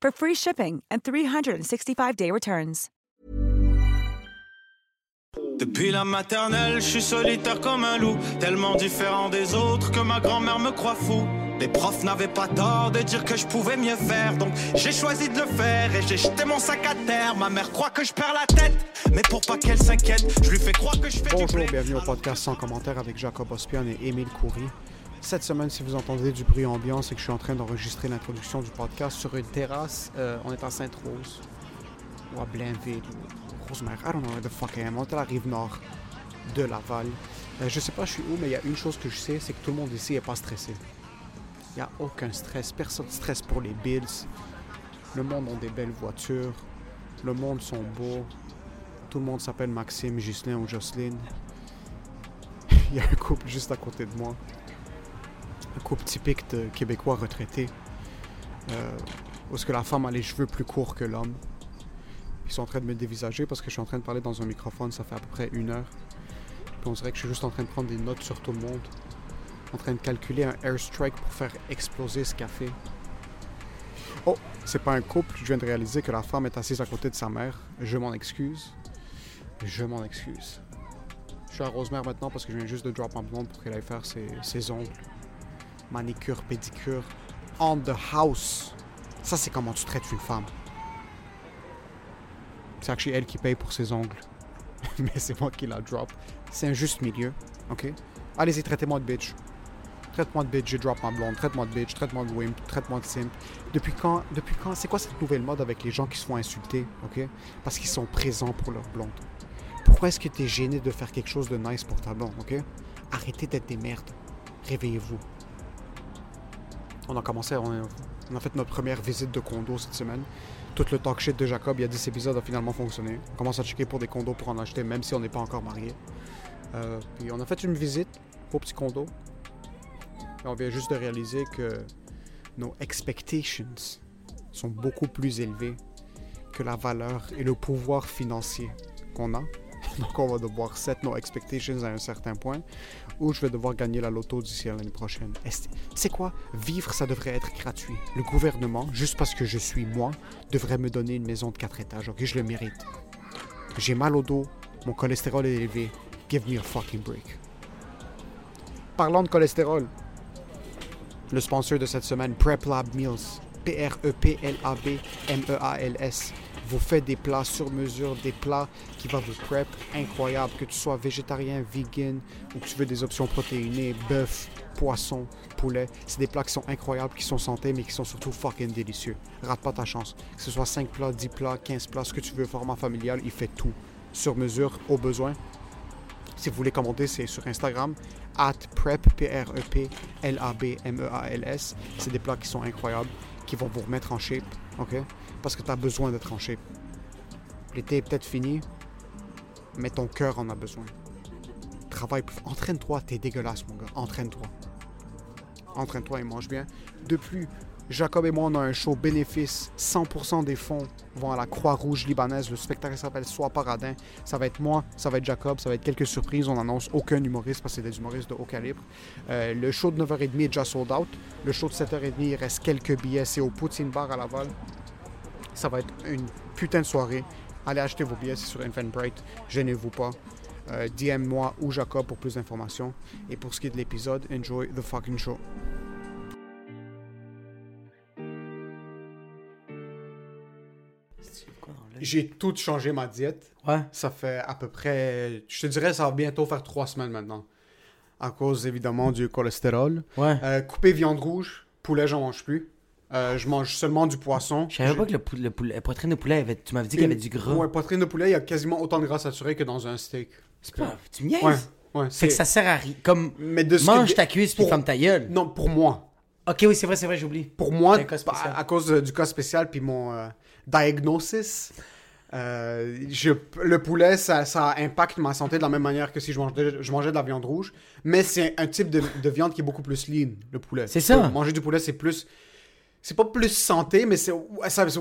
for free shipping and 365-day returns. Depuis la maternelle, je suis solitaire comme un loup, tellement différent des autres que ma grand-mère me croit fou. Les profs n'avaient pas tort de dire que je pouvais mieux faire, donc j'ai choisi de le faire et j'ai jeté mon sac à terre. Ma mère croit que je perds la tête, mais pour pas qu'elle s'inquiète, je lui fais croire que je fais du Bonjour, blé. bienvenue au podcast sans commentaire avec Jacob Ospian et Émile Coury. Cette semaine, si vous entendez du bruit ambiant, c'est que je suis en train d'enregistrer l'introduction du podcast sur une terrasse. Euh, on est à Sainte-Rose, ou à Blainville, ou Rosemère. I don't know where the fuck I am. On est à la rive nord de Laval. Euh, je sais pas je suis où, mais il y a une chose que je sais, c'est que tout le monde ici est pas stressé. Il n'y a aucun stress. Personne ne stresse pour les bills. Le monde a des belles voitures. Le monde sont beaux. Tout le monde s'appelle Maxime, Ghislain ou Jocelyne. Il y a un couple juste à côté de moi. Un couple typique de Québécois retraités. Euh, où est-ce que la femme a les cheveux plus courts que l'homme. Ils sont en train de me dévisager parce que je suis en train de parler dans un microphone, ça fait à peu près une heure. On dirait que je suis juste en train de prendre des notes sur tout le monde. En train de calculer un airstrike pour faire exploser ce café. Oh, c'est pas un couple, je viens de réaliser que la femme est assise à côté de sa mère. Je m'en excuse. Je m'en excuse. Je suis à Rosemère maintenant parce que je viens juste de drop en blonde pour qu'elle aille faire ses ongles. Manicure, pédicure. On the house. Ça, c'est comment tu traites une femme. C'est actually elle qui paye pour ses ongles. Mais c'est moi qui la drop. C'est un juste milieu, ok? Allez-y, traitez-moi de bitch. Traite-moi de bitch, j'ai drop en blonde. Traite-moi de bitch, traite-moi de wimp, traite-moi de simp. Depuis quand, depuis quand, c'est quoi cette nouvelle mode avec les gens qui se font insulter, ok? Parce qu'ils sont présents pour leur blonde. Pourquoi est-ce que tu es gêné de faire quelque chose de nice pour ta blonde, ok? Arrêtez d'être des merdes. Réveillez-vous. On a commencé, on a, fait notre première visite de condo cette semaine. Tout le talk shit de Jacob, il y a 10 épisodes, a finalement fonctionné. On commence à checker pour des condos pour en acheter, même si on n'est pas encore marié. Euh, puis on a fait une visite au petit condo. Et on vient juste de réaliser que nos expectations sont beaucoup plus élevées que la valeur et le pouvoir financier qu'on a. Donc on va devoir set nos expectations à un certain point ou je vais devoir gagner la loto d'ici à l'année prochaine. C'est quoi? Vivre, ça devrait être gratuit. Le gouvernement, juste parce que je suis moi, devrait me donner une maison de 4 étages. Ok, je le mérite. J'ai mal au dos, mon cholestérol est élevé. Give me a fucking break. Parlons de cholestérol. Le sponsor de cette semaine, Prep Lab Meals. P-R-E-P-L-A-B-M-E-A-L-S. Vous fait des plats sur mesure, des plats qui vont vous prep incroyable. Que tu sois végétarien, vegan ou que tu veux des options protéinées, bœuf, poisson, poulet. C'est des plats qui sont incroyables, qui sont santé, mais qui sont surtout fucking délicieux. Rate pas ta chance. Que ce soit 5 plats, 10 plats, 15 plats, ce que tu veux, format familial, il fait tout. Sur mesure, au besoin. Si vous voulez commenter, c'est sur Instagram, at prep, P-R-E-P-L-A-B-M-E-A-L-S. C'est des plats qui sont incroyables, qui vont vous remettre en shape, ok? Parce que tu as besoin d'être en shape. L'été est peut-être fini, mais ton cœur en a besoin. Travaille plus. Entraîne-toi, t'es dégueulasse, mon gars. Entraîne-toi. Entraîne-toi et mange bien. Depuis, Jacob et moi, on a un show bénéfice. 100% des fonds vont à la Croix-Rouge libanaise. Le spectacle s'appelle Sois Paradin. Ça va être moi, ça va être Jacob, ça va être quelques surprises. On n'annonce aucun humoriste parce que c'est des humoristes de haut calibre. Euh, le show de 9h30 est déjà sold out. Le show de 7h30, il reste quelques billets. C'est au Poutine Bar à Laval. Ça va être une putain de soirée. Allez acheter vos billets, sur Eventbrite. Gênez-vous pas. Euh, DM moi ou Jacob pour plus d'informations. Et pour ce qui est de l'épisode, enjoy the fucking show. J'ai tout changé ma diète. Ouais. Ça fait à peu près, je te dirais, ça va bientôt faire trois semaines maintenant. À cause évidemment du cholestérol. Ouais. Euh, couper viande rouge, poulet, j'en mange plus. Euh, je mange seulement du poisson. Je savais pas que le, pou- le poulet, la poitrine de poulet, avait, tu m'avais dit qu'il y avait du gras. Ouais, poitrine de poulet, il y a quasiment autant de gras saturé que dans un steak. C'est pas, tu me? Ouais, ouais. Fait que ça sert à rien. Comme, Mais de mange que- ta cuisse puis pour- ferme ta gueule. Non, pour moi. Ok, oui, c'est vrai, c'est vrai, j'oublie. Pour moi, spécial. à, à cause euh, du cas spécial puis mon euh, diagnosis, euh, je- le poulet, ça, ça impacte ma santé de la même manière que si je mangeais, je mangeais de la viande rouge. Mais c'est un type de, de viande qui est beaucoup plus lean, le poulet. C'est ça. Manger du poulet, c'est plus... C'est pas plus santé, mais c'est...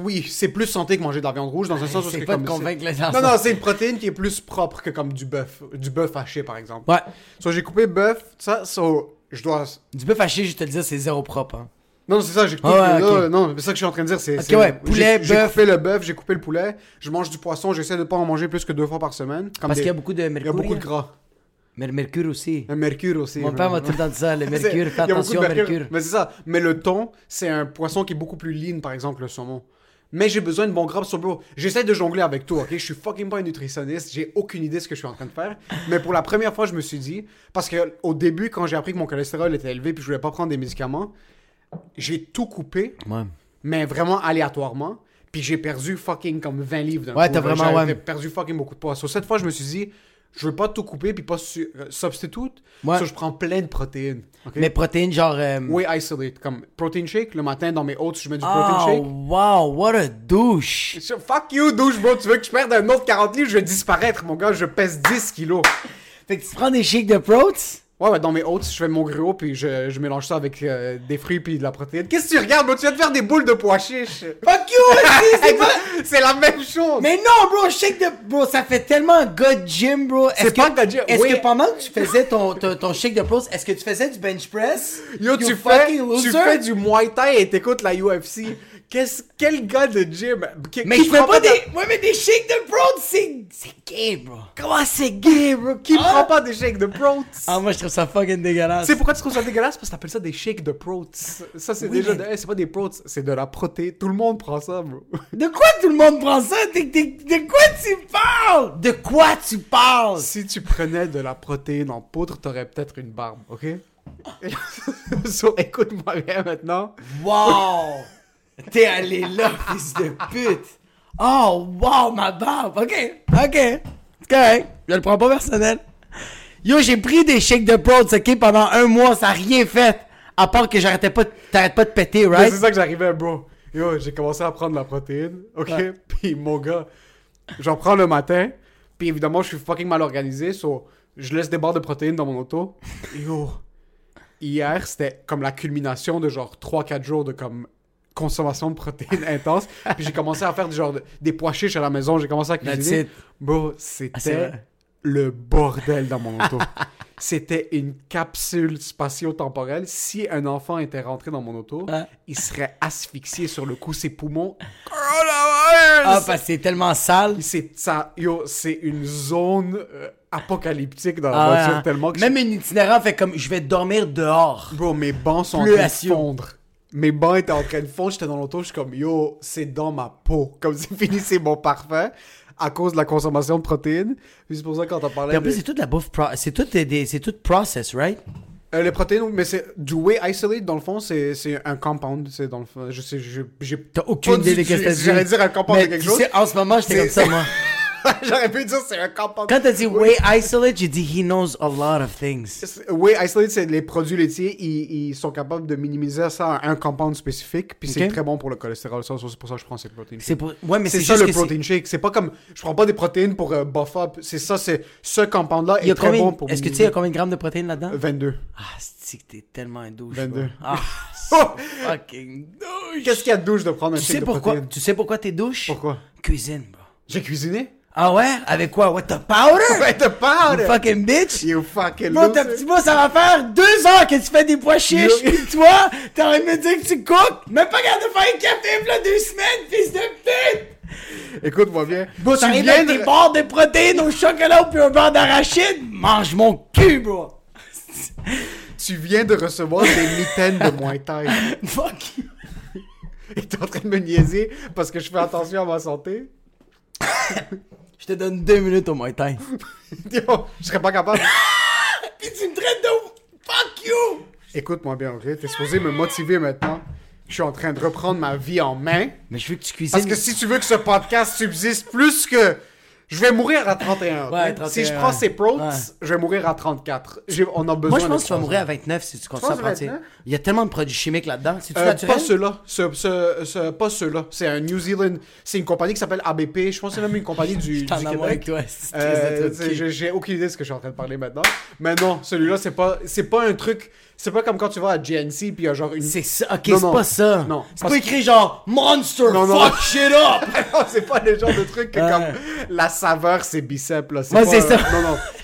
oui, c'est plus santé que manger de la viande rouge, dans un sens où C'est pas de comme- convaincre les gens. Non, non, c'est une protéine qui est plus propre que comme du bœuf. Du bœuf haché, par exemple. Ouais. So, j'ai coupé bœuf, ça, so, je dois... Du bœuf haché, je te le dis, c'est zéro propre. Hein. Non, c'est ça, j'ai coupé. Ah ouais, là. Non, c'est ça que je suis en train de dire. C'est, Ok, c'est- ouais, poulet, j'ai, J'ai bœuf. coupé le bœuf, j'ai coupé le poulet. Je mange du poisson, j'essaie de pas en manger plus que deux fois par semaine. Comme Parce des- qu'il y a beaucoup de il y a mercure. beaucoup de gras. Mais le mercure aussi. Le mercure aussi. Mon père m'a tout le temps dit ça, le mercure, fais attention au mercure. Mais c'est ça. Mais le thon, c'est un poisson qui est beaucoup plus lean, par exemple, le saumon. Mais j'ai besoin de bon gras sur le J'essaie de jongler avec tout, ok? Je suis fucking pas un nutritionniste, j'ai aucune idée de ce que je suis en train de faire. Mais pour la première fois, je me suis dit, parce que au début, quand j'ai appris que mon cholestérol était élevé puis je voulais pas prendre des médicaments, j'ai tout coupé, Ouais. mais vraiment aléatoirement. Puis j'ai perdu fucking comme 20 livres d'un Ouais, coup, t'as vraiment, ouais. perdu fucking beaucoup de poids. So, cette fois, je me suis dit, je veux pas tout couper puis pas su- euh, substitute. Ouais. So, je prends plein de protéines. ok? Mais protéines, genre. euh, Way isolate. Comme protein shake, le matin dans mes oats, je mets du protein Oh, shake. wow, what a douche. Je- Fuck you, douche, bro. Tu veux que je perde un autre 40 livres? Je vais disparaître, mon gars. Je pèse 10 kilos. Fait que tu prends des shakes de protes? Ouais, ouais, dans mes oats, je fais mon gruau, puis je, je mélange ça avec euh, des fruits puis de la protéine. Qu'est-ce que tu regardes, bro? Tu viens de faire des boules de pois chiches. Fuck you, c'est pas. C'est la même chose. Mais non, bro, shake de. Bro, ça fait tellement de gym, bro. Est-ce C'est que- pas de gym, Est-ce oui. que pendant que tu faisais ton, ton, ton shake de pros, est-ce que tu faisais du bench press? Yo, You tu fais, tu fais du Muay Thai et t'écoutes la UFC. Qu'est-ce, quel gars de gym? Qui- Mais qui je fais pas de- des. Ouais, mais des shakes de pros, c'est. C'est gay, bro. Comment c'est gay, bro? Qui Ah. prend pas des shakes de protes? Ah, moi, je trouve ça fucking dégueulasse. Sais pourquoi tu trouves ça dégueulasse? Parce que t'appelles ça des shakes de protes. Ça, c'est Oui, déjà. mais- de- hey, c'est pas des protes, c'est de la protéine. Tout le monde prend ça, bro. De quoi tout le monde prend ça? T'es- de quoi tu parles? De quoi tu parles? si tu prenais de la protéine en poudre, t'aurais peut-être une barbe, ok? so, écoute-moi bien maintenant. Wow! T'es allé là, fils de pute! Oh, wow, ma barbe! Ok, ok. C'est correct. Je le prends pas personnel. Yo, j'ai pris des shakes de prods, ok, pendant un mois, ça a rien fait. À part que j'arrêtais pas, de- t'arrêtes pas de péter, right? C'est ça que j'arrivais, bro. Yo, j'ai commencé à prendre la protéine, ok? Puis mon gars, j'en prends le matin. Puis évidemment, je suis fucking mal organisé, so je laisse des barres de protéines dans mon auto. Yo, hier, c'était comme la culmination de genre 3-4 jours de comme consommation de protéines intense. Puis j'ai commencé à faire du genre de- des pois chiches à la maison, j'ai commencé à cuisiner. Bro, c'était le bordel dans mon auto. C'était une capsule spatio-temporelle. Si un enfant était rentré dans mon auto, il serait asphyxié sur le coup, ses poumons. Ah, parce que c'est tellement sale. c'est ça, yo, c'est une zone euh, apocalyptique dans la Ah voiture hein. tellement que Même un itinérant fait comme, je vais dormir dehors. Bro, mes bancs sont en train de fondre. Mes bancs étaient en train de fondre, j'étais dans l'auto, je suis comme yo, c'est dans ma peau. Comme c'est fini, c'est mon parfum à cause de la consommation de protéines. C'est pour ça que quand on parlait Puis en plus, de- c'est toute la bouffe, pro- c'est tout des, des- c'est tout process, right? Euh, les protéines, mais c'est du whey isolate dans le fond, c'est c'est un compound, c'est dans le fond, je sais, j'ai T'as aucune idée du- de qu'est-ce que t'as dit. J'allais dire un compound Mais de quelque tu chose. sais, en ce moment, j'étais comme ça, moi. J'aurais pu dire c'est un compound. Quand t'as dit way isolate, j'ai dit he knows a lot of things. Whey isolate, c'est les produits laitiers, ils, ils sont capables de minimiser ça à un compound spécifique, puis c'est très bon pour le cholestérol. Ça, c'est pour ça que je prends ces protéines. C'est pour... Ouais, mais C'est ça le protein shake. C'est pas comme. Je prends pas des protéines pour euh, buff up. C'est ça, c'est. Ce compound-là Il est très combien... bon pour. Est-ce que tu sais il y a combien de grammes de protéines là-dedans? 22. Ah, c'est que t'es tellement un douche. 22. bro. Ah, fucking douche. Qu'est-ce qu'il y a de douche de prendre un Tu shake sais de pourquoi? Tu sais pourquoi t'es douche? Pourquoi? Cuisine, bro. J'ai cuisiné? Ah ouais? Avec quoi? What, the powder? Ouais, te parle You fucking bitch? You fucking Bro, loser. petit bro, ça va faire deux heures que tu fais des pois chiches, pis toi, t'as envie de me dire que tu cookes? Même pas capable de faire un café, v'là deux semaines, fils de pute! Écoute-moi bien. Bro, tu viens avec de- barres de protéines au chocolat puis un beurre d'arachide? Mange mon cul, bro! Tu viens de recevoir des mitaines de Muay Thai. Fuck you! Et t'es en train de me niaiser parce que je fais attention à ma santé? Je te donne deux minutes au Muay Thai. Yo, je serais pas capable. Puis tu me traites de... Fuck you! Écoute-moi bien, ok? T'es supposé me motiver maintenant. Je suis en train de reprendre ma vie en main. Mais je veux que tu cuisines... Parce que si tu veux que ce podcast subsiste plus que. Je vais mourir à 31. ok? Ouais, 31, Si je prends ces pros, ouais. je vais mourir à 34. J'ai- On a besoin Moi, je pense de que tu vas mourir à 29 si tu continues à 29? Il y a tellement de produits chimiques là-dedans. Euh, naturel? pas ceux-là. Ce, ce- ce- pas ceux-là. C'est un New Zealand. C'est une compagnie qui s'appelle ABP. Je pense que c'est même une compagnie du, du T'en as moins Québec. que toi, c'est Euh, j'ai- J'ai aucune idée de ce que je suis en train de parler maintenant. Mais non, celui-là, c'est pas, c'est pas un truc. C'est pas comme quand tu vas à GNC puis il y a genre une. C'est ça, ok, Non, c'est pas ça. Non. C'est pas écrit genre Monster, Non, non. fuck shit up! Non, c'est pas le genre de truc que Ouais. comme la saveur c'est biceps là. C'est ça. Non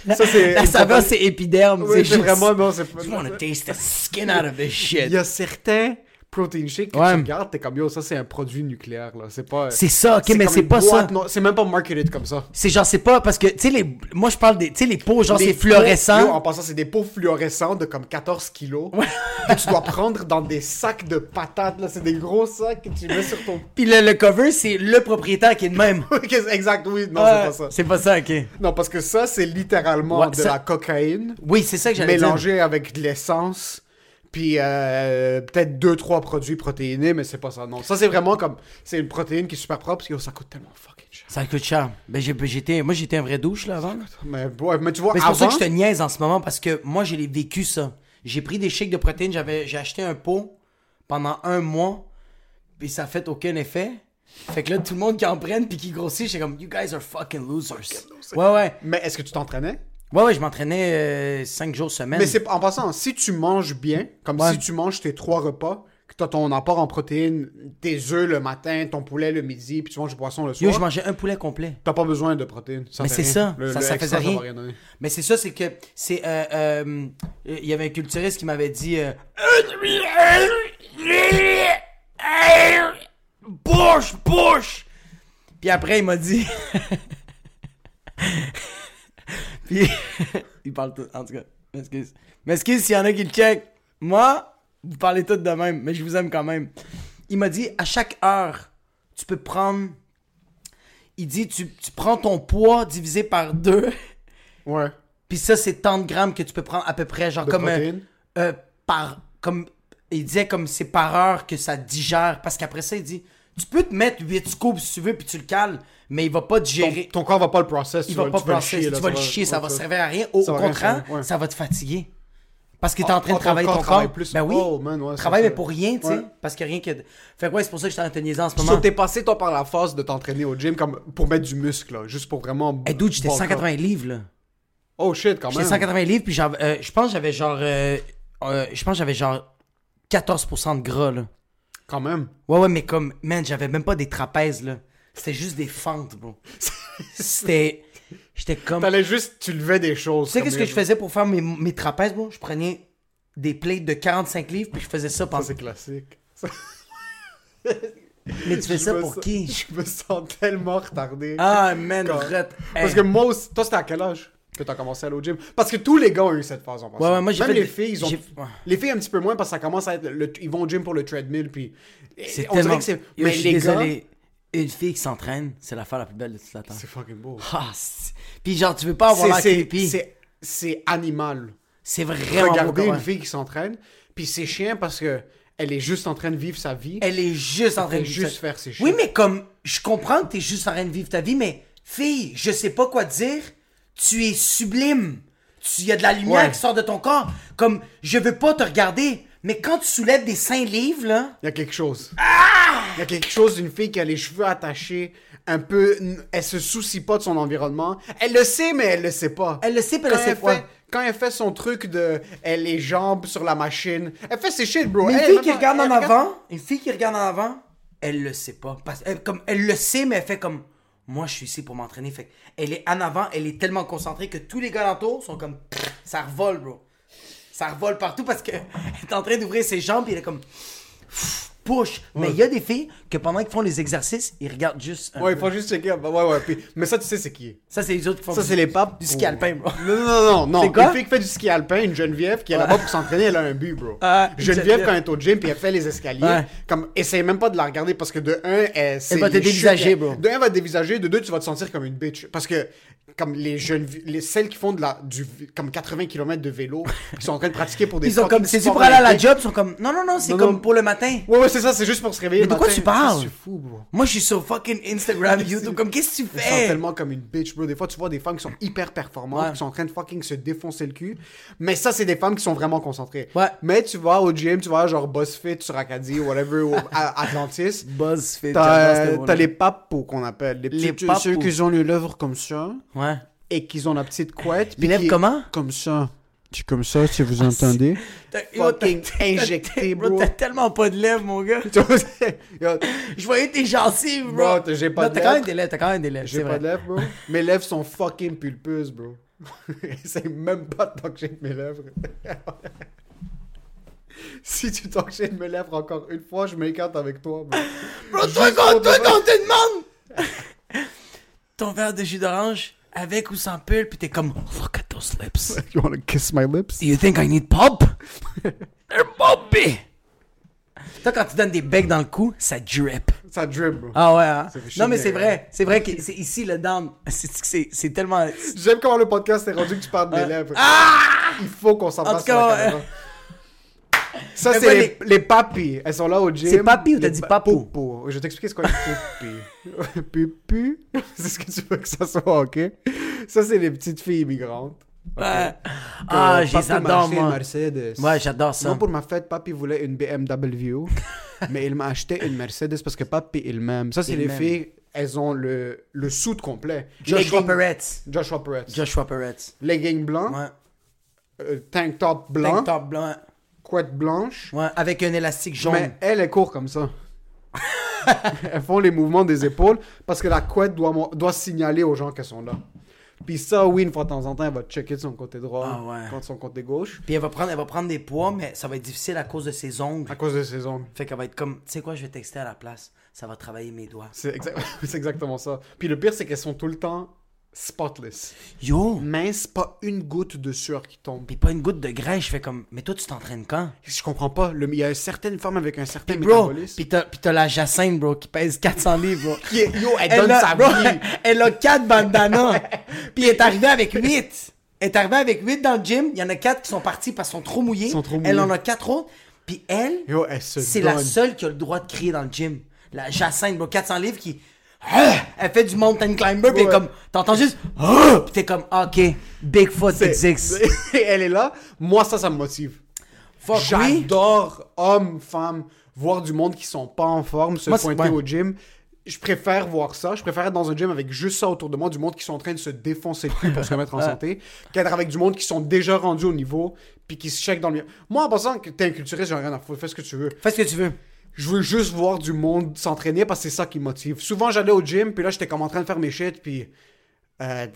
non. Ça c'est. La saveur, c'est épiderme. Oui, c'est vraiment non c'est pas. I wanna taste the skin out of this shit. Il y a certains protein shakes que Ouais. tu regardes, t'es comme yo, ça c'est un produit nucléaire là. C'est pas. C'est ça, ok, mais c'est pas ça. non, C'est même pas marketed comme ça. C'est genre, c'est pas parce que, tu sais, les... moi je parle des. Tu sais, les pots, genre, c'est fluorescent. yo, en passant, c'est des pots fluorescents de comme 14 kilos. que tu dois prendre dans des sacs de patates, là. C'est des gros sacs que tu mets sur ton. Puis le, le cover, c'est le propriétaire qui est de même. exact, oui. Non, Ouais, c'est pas ça. C'est pas ça, ok. Non, parce que ça, c'est littéralement Ouais, de ça- la cocaïne Oui, c'est ça que j'allais dire. mélangée avec de l'essence. Puis euh, peut-être deux trois produits protéinés, mais c'est pas ça. Non, ça c'est vraiment comme c'est une protéine qui est super propre parce que ça coûte tellement fucking cher. Ça coûte cher. Ben, j'ai- j'étais, moi, j'étais un vrai douche, là, avant. Mais, ouais, mais tu vois, c'est pour ça que je te niaise en ce moment parce que moi, j'ai vécu ça. J'ai pris des shakes de protéines, j'avais, j'ai acheté un pot pendant un mois, puis ça a fait aucun effet. Fait que là, tout le monde qui en prenne puis qui grossit, j'étais comme, you guys are fucking losers. Ouais, ouais. mais est-ce que tu t'entraînais? Ouais, ouais, je m'entraînais 5 jours semaine. Mais c'est en passant, si tu manges bien, comme Ouais. si tu manges tes trois repas, que tu as ton apport en protéines, tes œufs le matin, ton poulet le midi, puis tu manges du poisson le Yo, soir, je mangeais un poulet complet. t'as pas besoin de protéines. Ça Mais c'est ça, Le- ça- le ça extra, faisait rien. Mais c'est ça, c'est que c'est euh, euh, il y avait un culturiste qui m'avait dit euh, Push, push. Puis après il m'a dit Puis il parle tout en tout cas. M'excuse. M'excuse s'il y en a qui le check. Moi, vous parlez tous de même, mais je vous aime quand même. Il m'a dit à chaque heure, tu peux prendre il dit tu, tu prends ton poids divisé par deux Ouais. puis ça, c'est tant de grammes que tu peux prendre à peu près, genre De comme. euh, euh, par. Comme. Il disait comme c'est par heure que ça digère. Parce qu'après ça, il dit Tu peux te mettre 8 scoops si tu veux, puis tu le cales, mais il va pas Ton, digérer. ton corps va pas le process. il va pas tu vas le chier, là, tu vas le chier, ça va servir à rien. Au, contraire, ouais. ça va te fatiguer. Parce que t'es en train Ah, de travailler ton ton corps plus. Ben oui. Oh, travaille, mais pour rien, tu sais. Parce a rien que. Fait que ouais, c'est pour ça que je suis en train de te niaiser en ce moment. t'es passé, toi, par la phase de t'entraîner au gym comme pour mettre du muscle, là, juste pour vraiment. Hey, dude, j'étais bulk up. 180 livres, là. Oh shit, quand J'étais même. 180 livres, puis euh, je pense que j'avais genre. euh, euh, je pense que j'avais genre 14% de gras, là. Quand même. Ouais, ouais, mais comme, man, j'avais même pas des trapèzes, là. C'était juste des fentes, bro. C'était. J'étais comme. Tu T'allais juste, tu levais des choses. sais, comme qu'est-ce que je faisais pour faire mes, mes trapèzes, bro? Je prenais des plates de 45 livres, puis je faisais ça pendant. c'est classique. Mais tu fais Je ça pour sens- qui? Je me sens tellement retardé. Ah, man, Quand- ret. Parce que moi aussi, toi, c'était à quel âge? Que t'as commencé à aller au gym Parce que tous les gars ont eu cette phase en passant. Ouais, ouais, moi, j'ai Même fait les des- filles, ils ont. Les filles un petit peu moins parce que ça commence à être. le- Ils vont au gym pour le treadmill, puis. C'est tellement. que. Yo, Mais je suis les gars. désolé. Une fille qui s'entraîne, c'est l'affaire la plus belle de toute la. C'est fucking beau. Ah, Puis genre, tu veux pas avoir la c'est- creepy. C'est animal. C'est vraiment Regarder beau, une fille qui s'entraîne, puis c'est chiant parce que elle est juste en train de vivre sa vie. Elle est juste en train de vivre juste faire ses Oui, shit. mais comme, je comprends que t'es juste en train de vivre ta vie, mais fille, je sais pas quoi dire. Tu es sublime. Il y a de la lumière Ouais. qui sort de ton corps. Comme, je veux pas te regarder, mais quand tu soulèves des seins livres, là. Il y a quelque chose. Ah! Il y a quelque chose d'une fille qui a les cheveux attachés, un peu. Elle se soucie pas de son environnement. Elle le sait, mais elle le sait pas. Elle le sait, puis elle le sait pas. fait, Quand elle fait son truc de. Elle les jambes sur la machine. Elle fait ses shit, bro. Mais une Elle, fille qui regarde en avant, une fille qui regarde en avant, elle le sait pas. Parce, elle, comme, elle le sait, mais elle fait comme, moi, je suis ici pour m'entraîner. Fait elle est en avant, elle est tellement concentrée que tous les gars sont comme, ça revole, bro. Ça revole partout parce que elle est en train d'ouvrir ses jambes et elle est comme, push. Mais il y a des filles que pendant qu'ils font les exercices, ils regardent juste. un Ouais, il peu. faut juste checker. Ouais, ouais. puis- mais ça, tu sais, c'est qui? Ça, c'est les autres qui font Ça, du- c'est les papes. Du ski alpin, bro. Non, non, non, non. C'est quoi? Une fille qui fait du ski alpin, une Geneviève qui est là-bas pour s'entraîner, elle a un but, bro. Une Geneviève, quand elle est au gym puis elle fait les escaliers, Ouais. comme, essaye même pas de la regarder parce que de un, elle, c'est va te dévisager, bro. De un, elle va te dévisager, de deux, tu vas te sentir comme une bitch. Parce que, comme les jeunes, les, celles qui font de la, du, comme 80 km de vélo, qui sont en train de pratiquer pour des Ils sont fucking comme, sports pour aller à la job? Ils sont comme, non, non, non, c'est comme non. pour le matin. Ouais, ouais, c'est ça, c'est juste pour se réveiller. Mais le de quoi matin. tu parles? C'est fou, bro. Moi, je suis sur fucking Instagram, YouTube. Comme, qu'est-ce que tu Ils sont fais? tellement comme une bitch, bro. Des fois, tu vois des femmes qui sont hyper performantes, Ouais. qui sont en train de fucking se défoncer le cul. Mais ça, c'est des femmes qui sont vraiment concentrées. Ouais. Mais tu vas au gym, tu vas genre BuzzFit sur Acadie ou whatever, ou à Atlantis. BuzzFeed. T'as t'as les papos qu'on appelle. Les, Les petits, papos. Ceux qui ont les lèvres comme ça Ouais. et qui ont la petite couette. Les puis lèvres qui- comment? Comme ça. Tu comme ça, si vous entendez. T'as- yo, Fucking injecté, bro. bro. T'as tellement pas de lèvres, mon gars. Je voyais tes gencives, bro. Bro, t'as- j'ai pas Non, de T'as quand même des lèvres, t'as quand même des lèvres. J'ai pas vrai. de lèvres, bro. Mes lèvres sont fucking pulpeuses, bro. C'est même pas j'ai mes lèvres. si tu j'ai mes lèvres encore une fois, je m'écarte avec toi, bro. Bro, toi, quand, toi, de quand on te demande ton verre de jus d'orange avec ou sans pull, pis t'es comme, look at those lips. You wanna kiss my lips? Do you think I need pulp? They're pulpy. Toi, quand tu donnes des becs dans le cou, ça drip. Ça drip, bro. Ah ouais, hein? Non, mais c'est vrai. C'est vrai que c'est ici le down. C'est- tellement. J'aime comment le podcast est rendu que tu parles de mes lèvres. Ah! Il faut qu'on s'en En passe tout sur la cas, caméra. Ça, c'est les, les papis. Elles sont là au gym. C'est papi ou t'as dit pa- papou? Popo. Je vais t'expliquer ce qu'est pupi. Pupu. C'est ce que tu veux que ça soit, ok? Ça, c'est les petites filles immigrantes. Ouais. Ah, une moi. Mercedes. Ouais, j'adore ça. Moi, pour ma fête, papi voulait une BMW, mais il m'a acheté une Mercedes parce que papi, il m'aime. Ça, c'est les filles, elles ont le, le suit complet. Joshua Legging- Peretz. Joshua Peretz. Joshua Peretz. Legging blanc, Ouais. euh, tank top blanc, Tank top blanc. Couette blanche. Ouais, avec un élastique jaune. Mais elle, elle court comme ça. Elles font les mouvements des épaules parce que la couette doit, doit signaler aux gens qu'elles sont là. Puis ça, oui, une fois de temps en temps, elle va checker de son côté droit, Ah ouais. contre son côté gauche, Puis elle va, prendre, elle va prendre des poids, mais ça va être difficile à cause de ses ongles. à cause de ses ongles. Fait qu'elle va être comme, tu sais quoi, je vais texter à la place. Ça va travailler mes doigts. C'est exact- c'est exactement ça. Puis le pire, c'est qu'elles sont tout le temps spotless. Yo! Mince, pas une goutte de sueur qui tombe. Pis pas une goutte de graisse. Je fais comme, mais toi, tu t'entraînes quand? Je comprends pas. Le- Il y a certaines femmes avec un certain Bro, métabolisme. pis t'as, la Jacinthe, bro, qui pèse 400 livres, bro. Qui est- yo, elle, Elle donne a, sa bro, vie. elle a 4 bandanas. Puis elle est arrivée avec 8. Elle est arrivée avec 8 dans le gym. Il y en a 4 qui sont partis parce qu'ils sont trop mouillés. Sont trop Elle en mouillés. a 4 autres. Puis elle, elle c'est la seule qui a le droit de crier dans le gym. La Jacinthe, bro, 400 livres qui... Ah! Elle fait du mountain climber, puis Ouais. comme... T'entends juste... Ah! Puis t'es comme, OK, Bigfoot existe. elle est là. Moi, ça, ça me motive. Fuck oui. J'adore, hommes, femmes, voir du monde qui sont pas en forme, se Moi, pointer ouais. au gym. Je préfère voir ça. Je préfère être dans un gym avec juste ça autour de moi, du monde qui sont en train de se défoncer le cul pour se remettre en santé, qu'être avec du monde qui sont déjà rendus au niveau, puis qui se checkent dans le... Moi, en pensant que t'es un culturiste, j'en ai rien à foutre. Fais ce que tu veux. Fais ce que tu veux. Je veux juste voir du monde s'entraîner parce que c'est ça qui motive. Souvent, j'allais au gym, puis là, j'étais comme en train de faire mes shit, puis euh,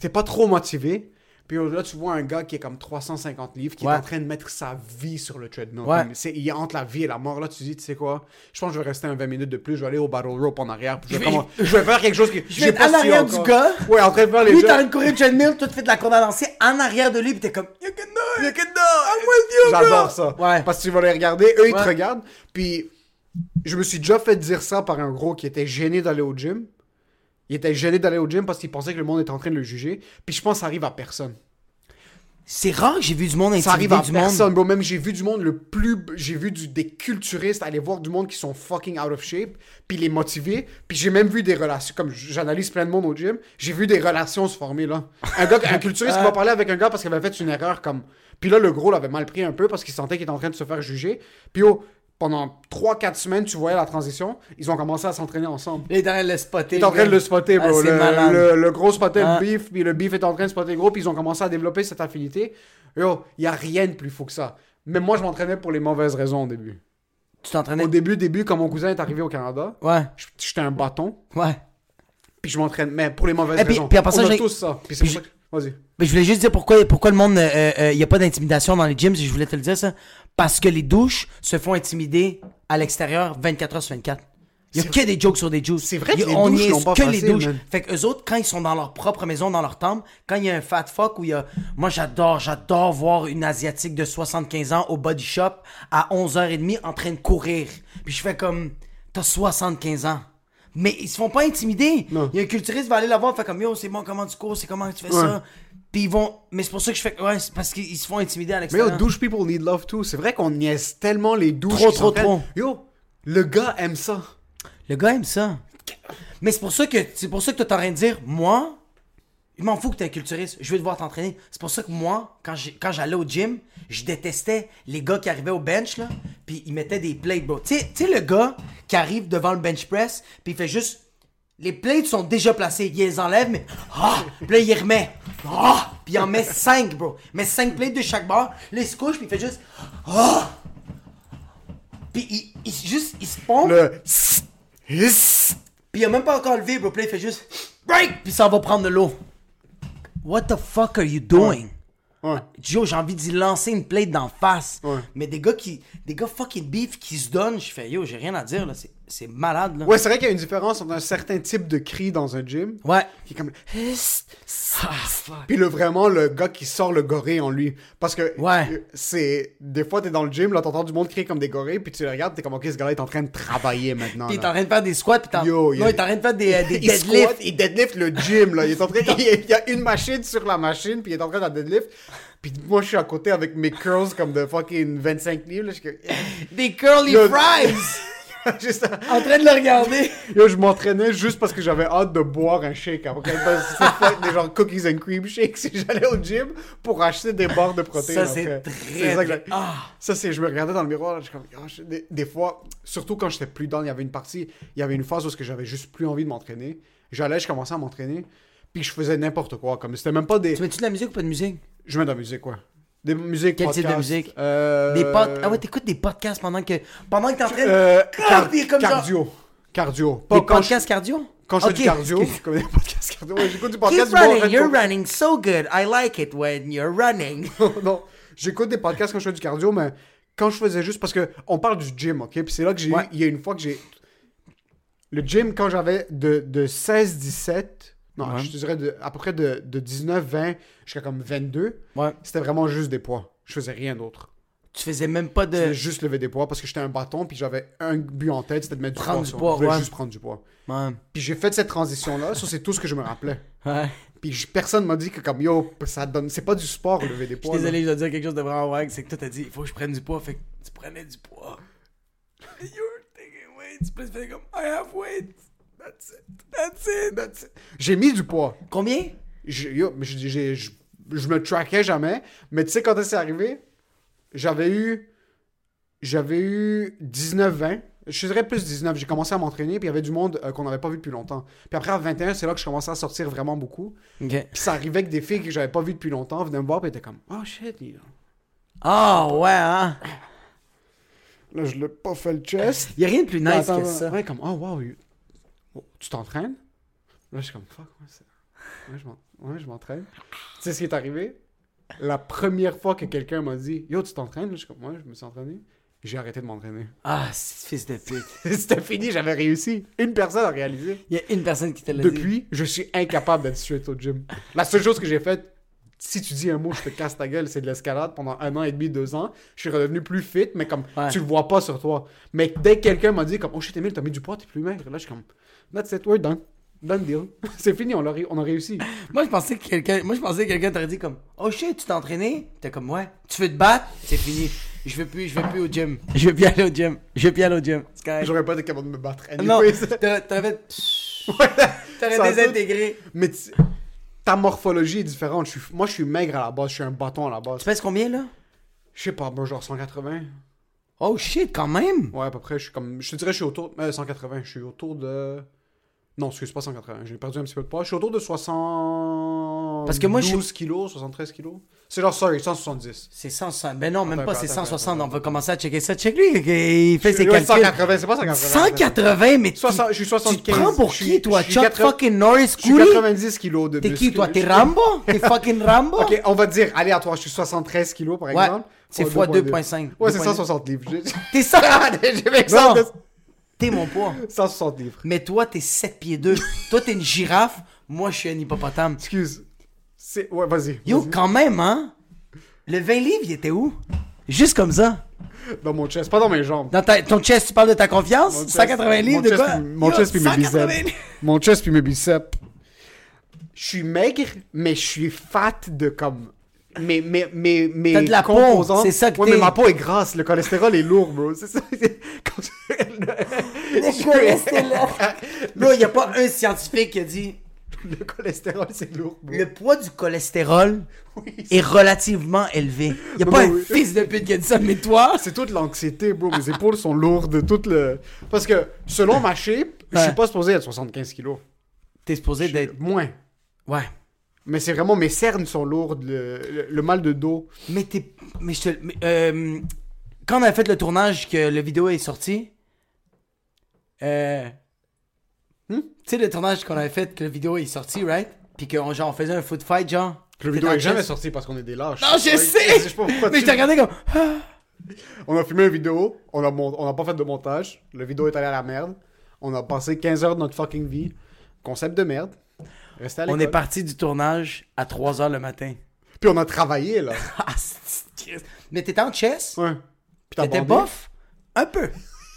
t'es pas trop motivé. Puis là, tu vois un gars qui est comme 350 livres, qui Ouais. est en train de mettre sa vie sur le treadmill. Ouais. C'est- il est entre la vie et la mort. Là, tu dis, tu sais quoi, je pense que je vais rester un 20 minutes de plus, je vais aller au battle rope en arrière, puis je vais, Je vais- comment- je vais faire quelque chose que Je vais être en arrière du gars. Ouais, en train de faire les Lui, t'es en train de treadmill, toi, tu fais de la corde à lancer en arrière de lui, pis t'es comme, you can do it, you can do it, I'm with you, bro. J'adore ça. Ouais. Parce que tu vas les regarder, eux, ils te regardent. Puis, je me suis déjà fait dire ça par un gros qui était gêné d'aller au gym. Il était gêné d'aller au gym parce qu'il pensait que le monde était en train de le juger. Puis, je pense que ça arrive à personne. C'est rare que j'ai vu du monde Ça arrive intimider à du personne, monde. bro. Même j'ai vu du monde le plus. J'ai vu du, des culturistes aller voir du monde qui sont fucking out of shape, puis les motiver. Puis j'ai même vu des relations. Comme j'analyse plein de monde au gym, j'ai vu des relations se former là. Un gars, un culturiste qui va parler avec un gars parce qu'il avait fait une erreur comme. Puis là, le gros l'avait mal pris un peu parce qu'il sentait qu'il était en train de se faire juger. Puis oh, pendant 3-4 semaines, tu voyais la transition. Ils ont commencé à s'entraîner ensemble. Il est en train de le spotter. Il est en train de le spotter, Ah, bro. c'est le, malade. le- le gros spottait Ah. le beef, puis le beef est en train de spotter le gros, puis ils ont commencé à développer cette affinité. Yo, il y a rien de plus fou que ça. Mais moi, je m'entraînais pour les mauvaises raisons au début. Tu t'entraînais? Au début, début, quand mon cousin est arrivé au Canada, Ouais, j'étais un bâton, ouais. puis je m'entraîne, mais pour les mauvaises Et puis- raisons. puis après ça, On a tous ça. Puis c'est puis pour ça que- Vas-y. Mais je voulais juste dire pourquoi, pourquoi le monde, il n'y a pas d'intimidation dans les gyms, si je voulais te le dire ça. Parce que les douches se font intimider à l'extérieur 24 heures sur 24. Il y a que des jokes sur des juices. C'est vrai que a- les on douches pas que les douches. Fait que eux autres, quand ils sont dans leur propre maison, dans leur temple, quand il y a un fat fuck où il y a. Moi, j'adore, j'adore voir une Asiatique de 75 ans au body shop à 11h30 en train de courir. Puis je fais comme. T'as 75 ans. Mais ils se font pas intimider. Non. Il y a un culturiste qui va aller la voir, fait comme yo, c'est bon, comment tu cours, c'est comment tu fais ça? Puis ils vont. Mais c'est pour ça que je fais. Ouais, c'est parce qu'ils se font intimider à Mais yo, douche people need love too. C'est vrai qu'on niaise tellement les douches. Trop, qui trop, s'entraînent. trop. Yo, le gars aime ça. Le gars aime ça. Mais c'est pour ça que c'est pour ça que t'es en train de dire, moi, je m'en fous que t'es un culturiste, je veux te voir t'entraîner. C'est pour ça que moi, quand j'ai- quand j'allais au gym, je détestais les gars qui arrivaient au bench là, puis ils mettaient des plates, bro. Tu sais, tu sais le gars qui arrive devant le bench press, puis il fait juste les plates sont déjà placés, il les enlève mais ah, puis là il les remet. Ah, puis il en met 5, bro. Il met 5 plates de chaque barre, là il se couche puis il fait juste ah. Puis il, il se- juste il se pompe. Le. Puis il a même pas encore levé, bro. Puis là, il fait juste break, puis ça va prendre de l'eau. What the fuck are you doing? Ouais. Joe, j'ai envie d'y lancer une plate d'en face. Ouais. Mais des gars qui, des gars fucking beef qui se donnent, je fais yo, j'ai rien à dire là. C'est, c'est malade là. Ouais, c'est vrai qu'il y a une différence entre un certain type de cri dans un gym. Ouais. Qui est comme. Hiss. Puis le vraiment le gars qui sort le gorille en lui. Parce que Ouais. c'est. Des fois, t'es dans le gym, là, t'entends du monde crier comme des gorilles, puis tu le regardes, t'es comme, ok, ce gars-là est en train de travailler maintenant. Puis il est en train de faire des squats, puis t'en... Yo, il non, il est en train de faire des, euh, des il squat, deadlifts. il deadlift le gym, là. Il est en train, il y a une machine sur la machine, puis il est en train de deadlift. Puis moi, je suis à côté avec mes curls comme de fucking 25 livres, là. Je Des curly fries! Juste- en train de le regarder. Yo, je m'entraînais juste parce que j'avais hâte de boire un shake après. Des genre cookies and cream shakes. Si j'allais au gym pour acheter des barres de protéines. Ça, c'est très, ça que Ah. Ça, c'est. Je me regardais dans le miroir. là, comme, des, des fois, surtout quand j'étais plus dans, il y avait une partie, il y avait une phase où j'avais juste plus envie de m'entraîner. J'allais, je commençais à m'entraîner. Puis je faisais n'importe quoi. Comme c'était même pas des. Tu mets-tu de la musique ou pas de musique? Je mets de la musique, quoi. Des musiques, Quel type de podcasts, musique? euh, Des pod... Ah ouais, t'écoutes des podcasts pendant que... Pendant que t'es en train de... euh, car- comme genre- cardio. Cardio. Des Pas quand je- podcasts cardio? Quand je fais Ok, du cardio, comme des podcasts cardio, ouais, j'écoute du Keep podcast du bon en running, de you're courir. running so good. I like it when you're running. non, j'écoute des podcasts quand je fais du cardio, mais quand je faisais juste parce que on parle du gym, ok? Puis c'est là que j'ai Ouais. il y a une fois que j'ai. Le gym, quand j'avais de, de 16, 17, non, Ouais. je te dirais de, à peu près de, de 19, 20 jusqu'à comme 22, Ouais. c'était vraiment juste des poids. Je faisais rien d'autre. Tu faisais même pas Je de... juste lever des poids parce que j'étais un bâton, puis j'avais un but en tête, c'était de mettre du Prendre poids. du poids, je voulais ouais. juste prendre du poids. Puis j'ai fait cette transition-là, ça c'est tout ce que je me rappelais. Ouais. Puis personne m'a dit que comme yo, ça donne. C'est pas du sport lever des Je poids. suis là. désolé, je dois dire quelque chose de vraiment wack. C'est que toi, t'as dit, il faut que je prenne du poids. Fait que tu prenais du poids. You're taking weights. Puis tu faisais comme, I have weight. That's it. That's it. That's it. J'ai mis du poids. Combien? Yo, je je me traquais jamais. Mais tu sais, quand c'est arrivé, j'avais eu. J'avais eu 19-20. Je dirais plus 19. J'ai commencé à m'entraîner, puis il y avait du monde euh, qu'on n'avait pas vu depuis longtemps. Puis après, à 21, c'est là que je commençais à sortir vraiment beaucoup. Puis ça arrivait que des filles que j'avais pas vues depuis longtemps venaient me voir, puis étaient comme Oh shit, il- Ah, ouais, hein. là, je l'ai pas fait le chest. Y a rien de plus nice Attends, que ça. Ouais, comme, oh wow, you- oh, tu t'entraînes? Là, je suis comme, fuck, ouais, ouais, je m'entraîne. tu sais ce qui est arrivé? La première fois que quelqu'un m'a dit, yo, tu t'entraînes? Je suis comme, ouais, je me suis entraîné. J'ai arrêté de m'entraîner. Ah, fils de pute. C'était fini, j'avais réussi. Une personne a réalisé. Il y a une personne qui te l'a dit. Depuis, je suis incapable d'être straight au gym. La seule chose que j'ai faite, si tu dis un mot, je te casse ta gueule, c'est de l'escalade pendant un an et demi, deux ans. Je suis redevenu plus fit, mais comme Ouais. tu le vois pas sur toi. Mais dès que quelqu'un m'a dit comme oh shit Emile, t'as mis du poids, t'es plus maigre. Là, je suis comme that's it, we're done. Done deal. c'est fini, on a, on a réussi. Moi, je pensais que quelqu'un, moi, je pensais que quelqu'un t'aurait dit comme, oh shit, tu t'es entraîné? T'es comme, ouais. Tu veux te battre? C'est fini. Je veux plus, je veux plus au gym. Je veux plus aller au gym. Je veux plus aller au gym. J'aurais pas été capable de me battre. Non, Anyways. t'aurais t'aurais désintégré. Mais tu- ta morphologie est différente. Je suis... Moi, je suis maigre à la base, je suis un bâton à la base. Tu pèses combien, là? Je sais pas, bon, genre 180. Oh shit, quand même! Ouais, à peu près, je suis comme. Je te dirais, je suis autour. Euh, 180, je suis autour de. Non, excuse pas 180, j'ai perdu un petit peu de poids. Je suis autour de Parce que moi, je suis- kilos, 73 kilos. C'est genre, sorry, 170. C'est 160. Ben non, même Attends, pas, c'est attends, 160. attends, On va commencer à checker ça. Check lui, il fait ses Ouais, calculs. 180, c'est pas 180. 180, mais tu, Soixante- je suis 75. tu te prends pour Je qui, toi? je Chuck 80 fucking Norris Je suis Cooley? 90 kilos de T'es qui, toi? T'es Je- Rambo? T'es fucking Rambo? Ok, on va dire aléatoire, je suis 73 kilos par Ouais, exemple. c'est Fois fois 2.5. Ouais, c'est 2.2. 160 livres. T'es ça? J'ai. T'es mon poids. 160 livres. Mais toi, t'es 7 pieds 2. toi, t'es une girafe. Moi, je suis un hippopotame. Excuse. C'est... Ouais, vas-y. Yo, vas-y. quand même, hein? Le 20 livres, il était où? Juste comme ça. Dans mon chest, pas dans mes jambes. Dans ta- ton chest, tu parles de ta confiance? Mon chest- 180 livres mon de chest quoi? Mon Yo, chest puis mes 180 biceps. Mon chest puis mes biceps. Je suis maigre, mais je suis fat de comme... Mes, mes, mes, mes T'as de la peau, c'est ça que Ouais, mais ma peau est grasse. Le cholestérol est lourd, bro. C'est ça. Quand Le cholestérol. Là, il n'y a pas un scientifique qui a dit Le cholestérol, c'est lourd, bro. le poids du cholestérol Oui, est relativement élevé. Il n'y a pas un oui. fils de pute qui a dit ça, mais toi? C'est toute l'anxiété, bro. Mes épaules sont lourdes. Toute le... Parce que, selon ma shape, je Ouais. suis pas supposé être 75 kilos. T'es supposé Je- d'être. Moins. Ouais. Mais c'est vraiment, mes cernes sont lourdes. Le, le- le mal de dos. Mais t'es. Mais je te. mais, euh, quand on a fait le tournage, que la vidéo est sortie. Euh. Hmm? Tu sais, le tournage qu'on avait fait, que la vidéo est sortie, right? Puis qu'on genre, on faisait un foot fight, genre. Le T'étais vidéo est jamais chest. sorti parce qu'on est des lâches. Non, je Ouais, sais! je sais pas pourquoi Mais tu- je t'ai regardé comme. On a filmé une vidéo, on a, mon- on a pas fait de montage, le vidéo est allé à la merde. On a passé 15 heures de notre fucking vie. Concept de merde. Restez à On est parti du tournage à 3h le matin. Puis on a travaillé, là. Ah, c'est- Mais t'étais en chess? Ouais. Puis t'as T'étais bandé? bof? Un peu.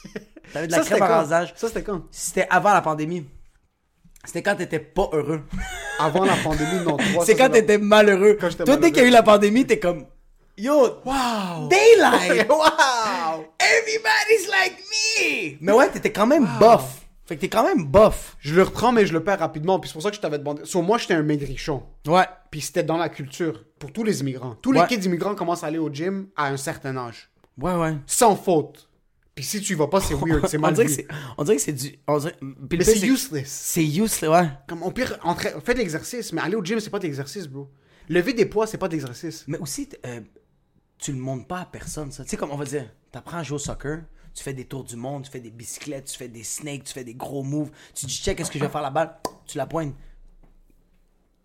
T'avais de la Ça, c'était crème à quand? rasage. Ça, c'était quand? C'était avant la pandémie. C'était quand t'étais pas heureux. Avant la pandémie, non. trois, C'est ça, quand t'étais malheureux. Quand j'étais Toi, dès qu'il y a eu la pandémie, t'es comme Yo, Wow! daylight! wow! Everybody's like me! Mais ouais, t'étais quand même bof. Fait que t'es quand même bof. Je le reprends, mais je le perds rapidement. Puis c'est pour ça que je t'avais demandé. Sur moi, j'étais un maigrichon. Ouais. Puis c'était dans la culture. Pour tous les immigrants. Tous Ouais. les kids immigrants commencent à aller au gym à un certain âge. Ouais, ouais. Sans faute. Puis si tu y vas pas, c'est weird. C'est On mal dirait, que vu. c'est, on dirait que c'est du. On dirait, Mais c'est useless. C'est useless, ouais. Comme on pire, entra- fais de l'exercice, mais aller au gym, c'est pas de l'exercice, bro. Lever des poids, c'est pas d'exercice. Mais aussi, euh, tu le montres pas à personne, ça. Tu sais, comme on va dire, t'apprends à jouer au soccer, tu fais des tours du monde, tu fais des bicyclettes, tu fais des snakes, tu fais des gros moves, tu dis, check, qu'est-ce que je vais faire la balle, tu la poignes.